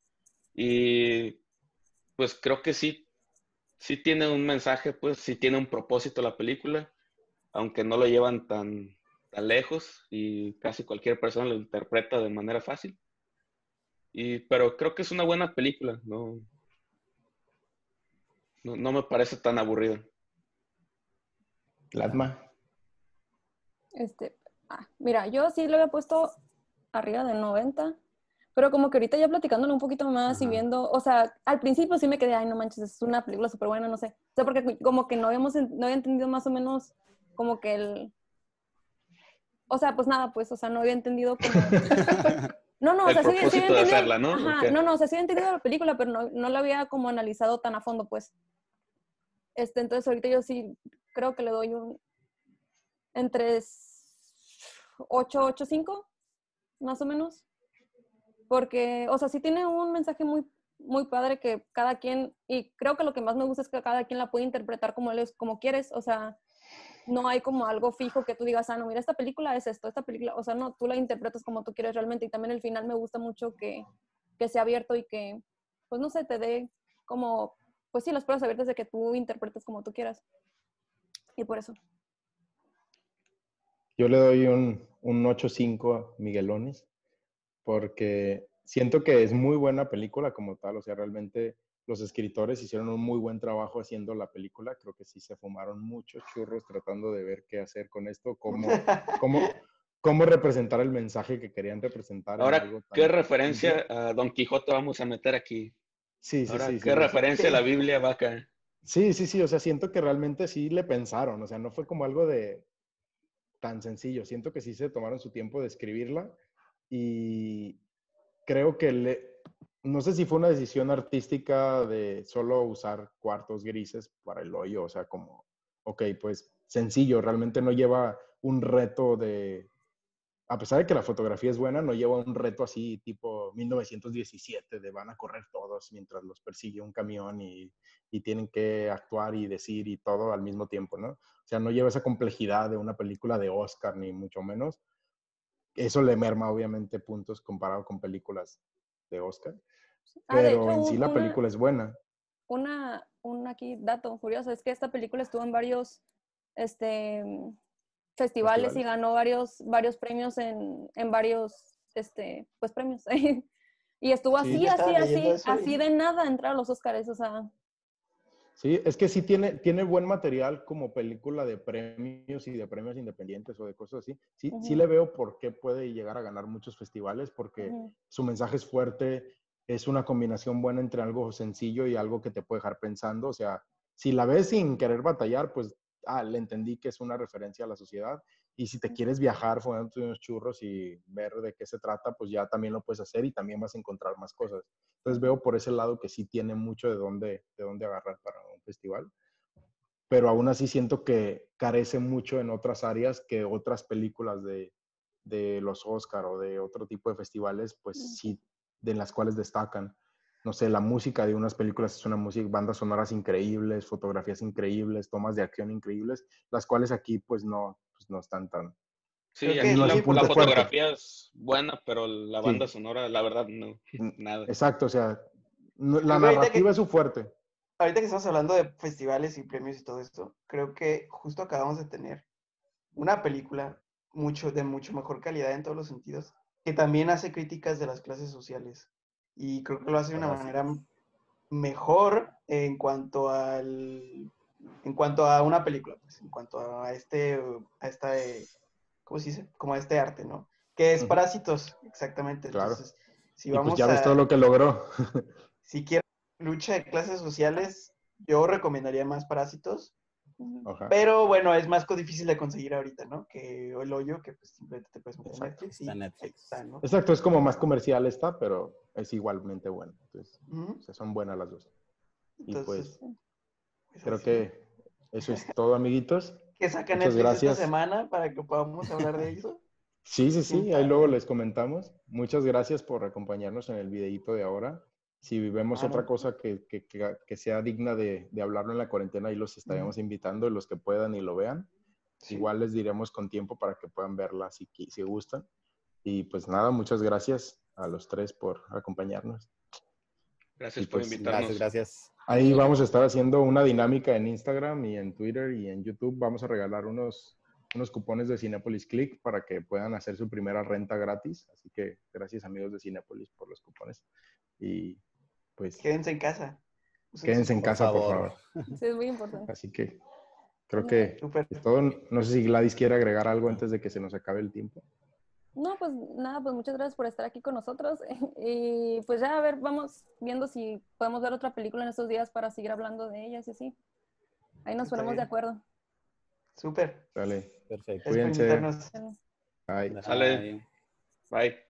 Y pues creo que sí, sí tiene un mensaje, pues sí tiene un propósito la película, aunque no lo llevan tan, tan lejos y casi cualquier persona lo interpreta de manera fácil. Y, pero creo que es una buena película, no, no, no me parece tan aburrida. Latma. Este, ah, mira, yo sí lo había puesto arriba de 90, pero como que ahorita ya platicándolo un poquito más y viendo, o sea, al principio sí me quedé, ay, no manches, es una película súper buena, no sé. O sea, porque como que no habíamos, no había entendido más o menos como que el... O sea, pues nada, pues, o sea, no había entendido como... [LAUGHS] No, no, o sea, sí, sí había entendido- hacerla, ¿no? Ajá, no, no, o sea, sí había entendido la película, pero no, no la había como analizado tan a fondo, pues. Este, entonces ahorita yo sí creo que le doy un entre 8, 8, 5, más o menos. Porque, o sea, sí tiene un mensaje muy, muy padre que cada quien, y creo que lo que más me gusta es que cada quien la puede interpretar como, él es, como quieres, o sea, no hay como algo fijo que tú digas, ah, no, mira, esta película es esto, esta película, o sea, no, tú la interpretas como tú quieres realmente, y también el final me gusta mucho que, que sea abierto y que, pues no sé, te dé como, pues sí, las pruebas abiertas de que tú interpretes como tú quieras. Y por eso. Yo le doy un, un 8.5 a Miguelones porque siento que es muy buena película como tal, o sea, realmente los escritores hicieron un muy buen trabajo haciendo la película, creo que sí se fumaron muchos churros tratando de ver qué hacer con esto, cómo, [LAUGHS] cómo, cómo representar el mensaje que querían representar. en Ahora, algo tan ¿qué referencia a Don Quijote vamos a meter aquí? Sí, sí, Ahora, sí. ¿qué sí, referencia a la [LAUGHS] Biblia va acá? Sí, sí, sí, o sea, siento que realmente sí le pensaron, o sea, no fue como algo de tan sencillo, siento que sí se tomaron su tiempo de escribirla y creo que le, no sé si fue una decisión artística de solo usar cuartos grises para el hoyo, o sea, como, ok, pues sencillo, realmente no lleva un reto de, a pesar de que la fotografía es buena, no lleva un reto así tipo 1917 de van a correr todos mientras los persigue un camión y, y tienen que actuar y decir y todo al mismo tiempo, ¿no? O sea, no lleva esa complejidad de una película de Oscar, ni mucho menos. Eso le merma obviamente puntos comparado con películas de Oscar, Ah, de pero hecho, en sí la película es buena. una, un aquí dato curioso es que esta película estuvo en varios este, festivales, y ganó varios, varios premios en, en varios este, pues, premios. [LAUGHS] y estuvo Sí, así, así, así, así y- de nada entrar a los Oscars. O sea, Sí, es que sí tiene, tiene buen material como película de premios y de premios independientes o de cosas así. Sí, sí Ujú. le veo por qué puede llegar a ganar muchos festivales porque su mensaje es fuerte, es una combinación buena entre algo sencillo y algo que te puede dejar pensando. O sea, si la ves sin querer batallar, pues, ah, le entendí que es una referencia a la sociedad. Y si te quieres viajar, fumándote unos churros y ver de qué se trata, pues ya también lo puedes hacer y también vas a encontrar más cosas. Entonces veo por ese lado que sí tiene mucho de dónde, de dónde agarrar para un festival. Pero aún así siento que carece mucho en otras áreas que otras películas de, de los Oscar o de otro tipo de festivales, pues sí, de las cuales destacan. No sé, la música de unas películas es una música, bandas sonoras increíbles, fotografías increíbles, tomas de acción increíbles, las cuales aquí pues no, pues no están tan... Sí, Creo aquí no la, la fuerte. fotografía es buena, pero la Sí. banda sonora, la verdad, no, nada. Exacto, o sea, no- la narrativa que- es su fuerte. Ahorita que estamos hablando de festivales y premios y todo esto, creo que justo acabamos de tener una película mucho, de mucho mejor calidad en todos los sentidos, que también hace críticas de las clases sociales. Y creo que lo hace de una manera mejor en cuanto al en cuanto a una película, pues, en cuanto a este, a esta, eh, ¿cómo se dice? Como a este arte, ¿no? Que es. Parásitos, exactamente. Claro. Entonces, si y pues vamos ya ves a, todo lo que logró. [LAUGHS] si quieren lucha de clases sociales, yo recomendaría más Parásitos. Ajá. pero bueno, es más difícil de conseguir ahorita, ¿no? Que El Hoyo, que pues simplemente te puedes meter en Exacto. Netflix y Está Netflix. está, ¿no? Exacto, es como más comercial esta, pero es igualmente buena. Entonces, o sea, son buenas las dos. Y Entonces, pues pues creo así. que eso es todo, amiguitos. que saca muchas Netflix gracias. esta semana para que podamos hablar de eso. [LAUGHS] Sí, sí, sí, ahí luego les comentamos. Muchas gracias por acompañarnos en el videíto de ahora. Si vemos Claro. otra cosa que, que- que- que sea digna de, de hablarlo en la cuarentena, ahí los estaríamos invitando, los que puedan y lo vean. Sí. Igual les diremos con tiempo para que puedan verla si, si gustan. Y pues nada, muchas gracias a los tres por acompañarnos. Gracias Y por pues, invitarnos. Gracias, gracias. Ahí vamos a estar haciendo una dinámica en Instagram y en Twitter y en YouTube. Vamos a regalar unos, unos cupones de Cinepolis Click para que puedan hacer su primera renta gratis. Así que gracias amigos de Cinepolis por los cupones. Y pues Quédense en casa. Quédense en casa, por favor. [LAUGHS] Sí, es muy importante. Así que creo que [LAUGHS] es todo. No sé si Gladys quiere agregar algo antes de que se nos acabe el tiempo. No, pues nada, pues muchas gracias por estar aquí con nosotros. [LAUGHS] Y pues ya, a ver, vamos viendo si podemos ver otra película en estos días para seguir hablando de ellas y así. Ahí nos Está ponemos de acuerdo. Súper. Dale. Perfecto. Cuídense. Bye. Bye.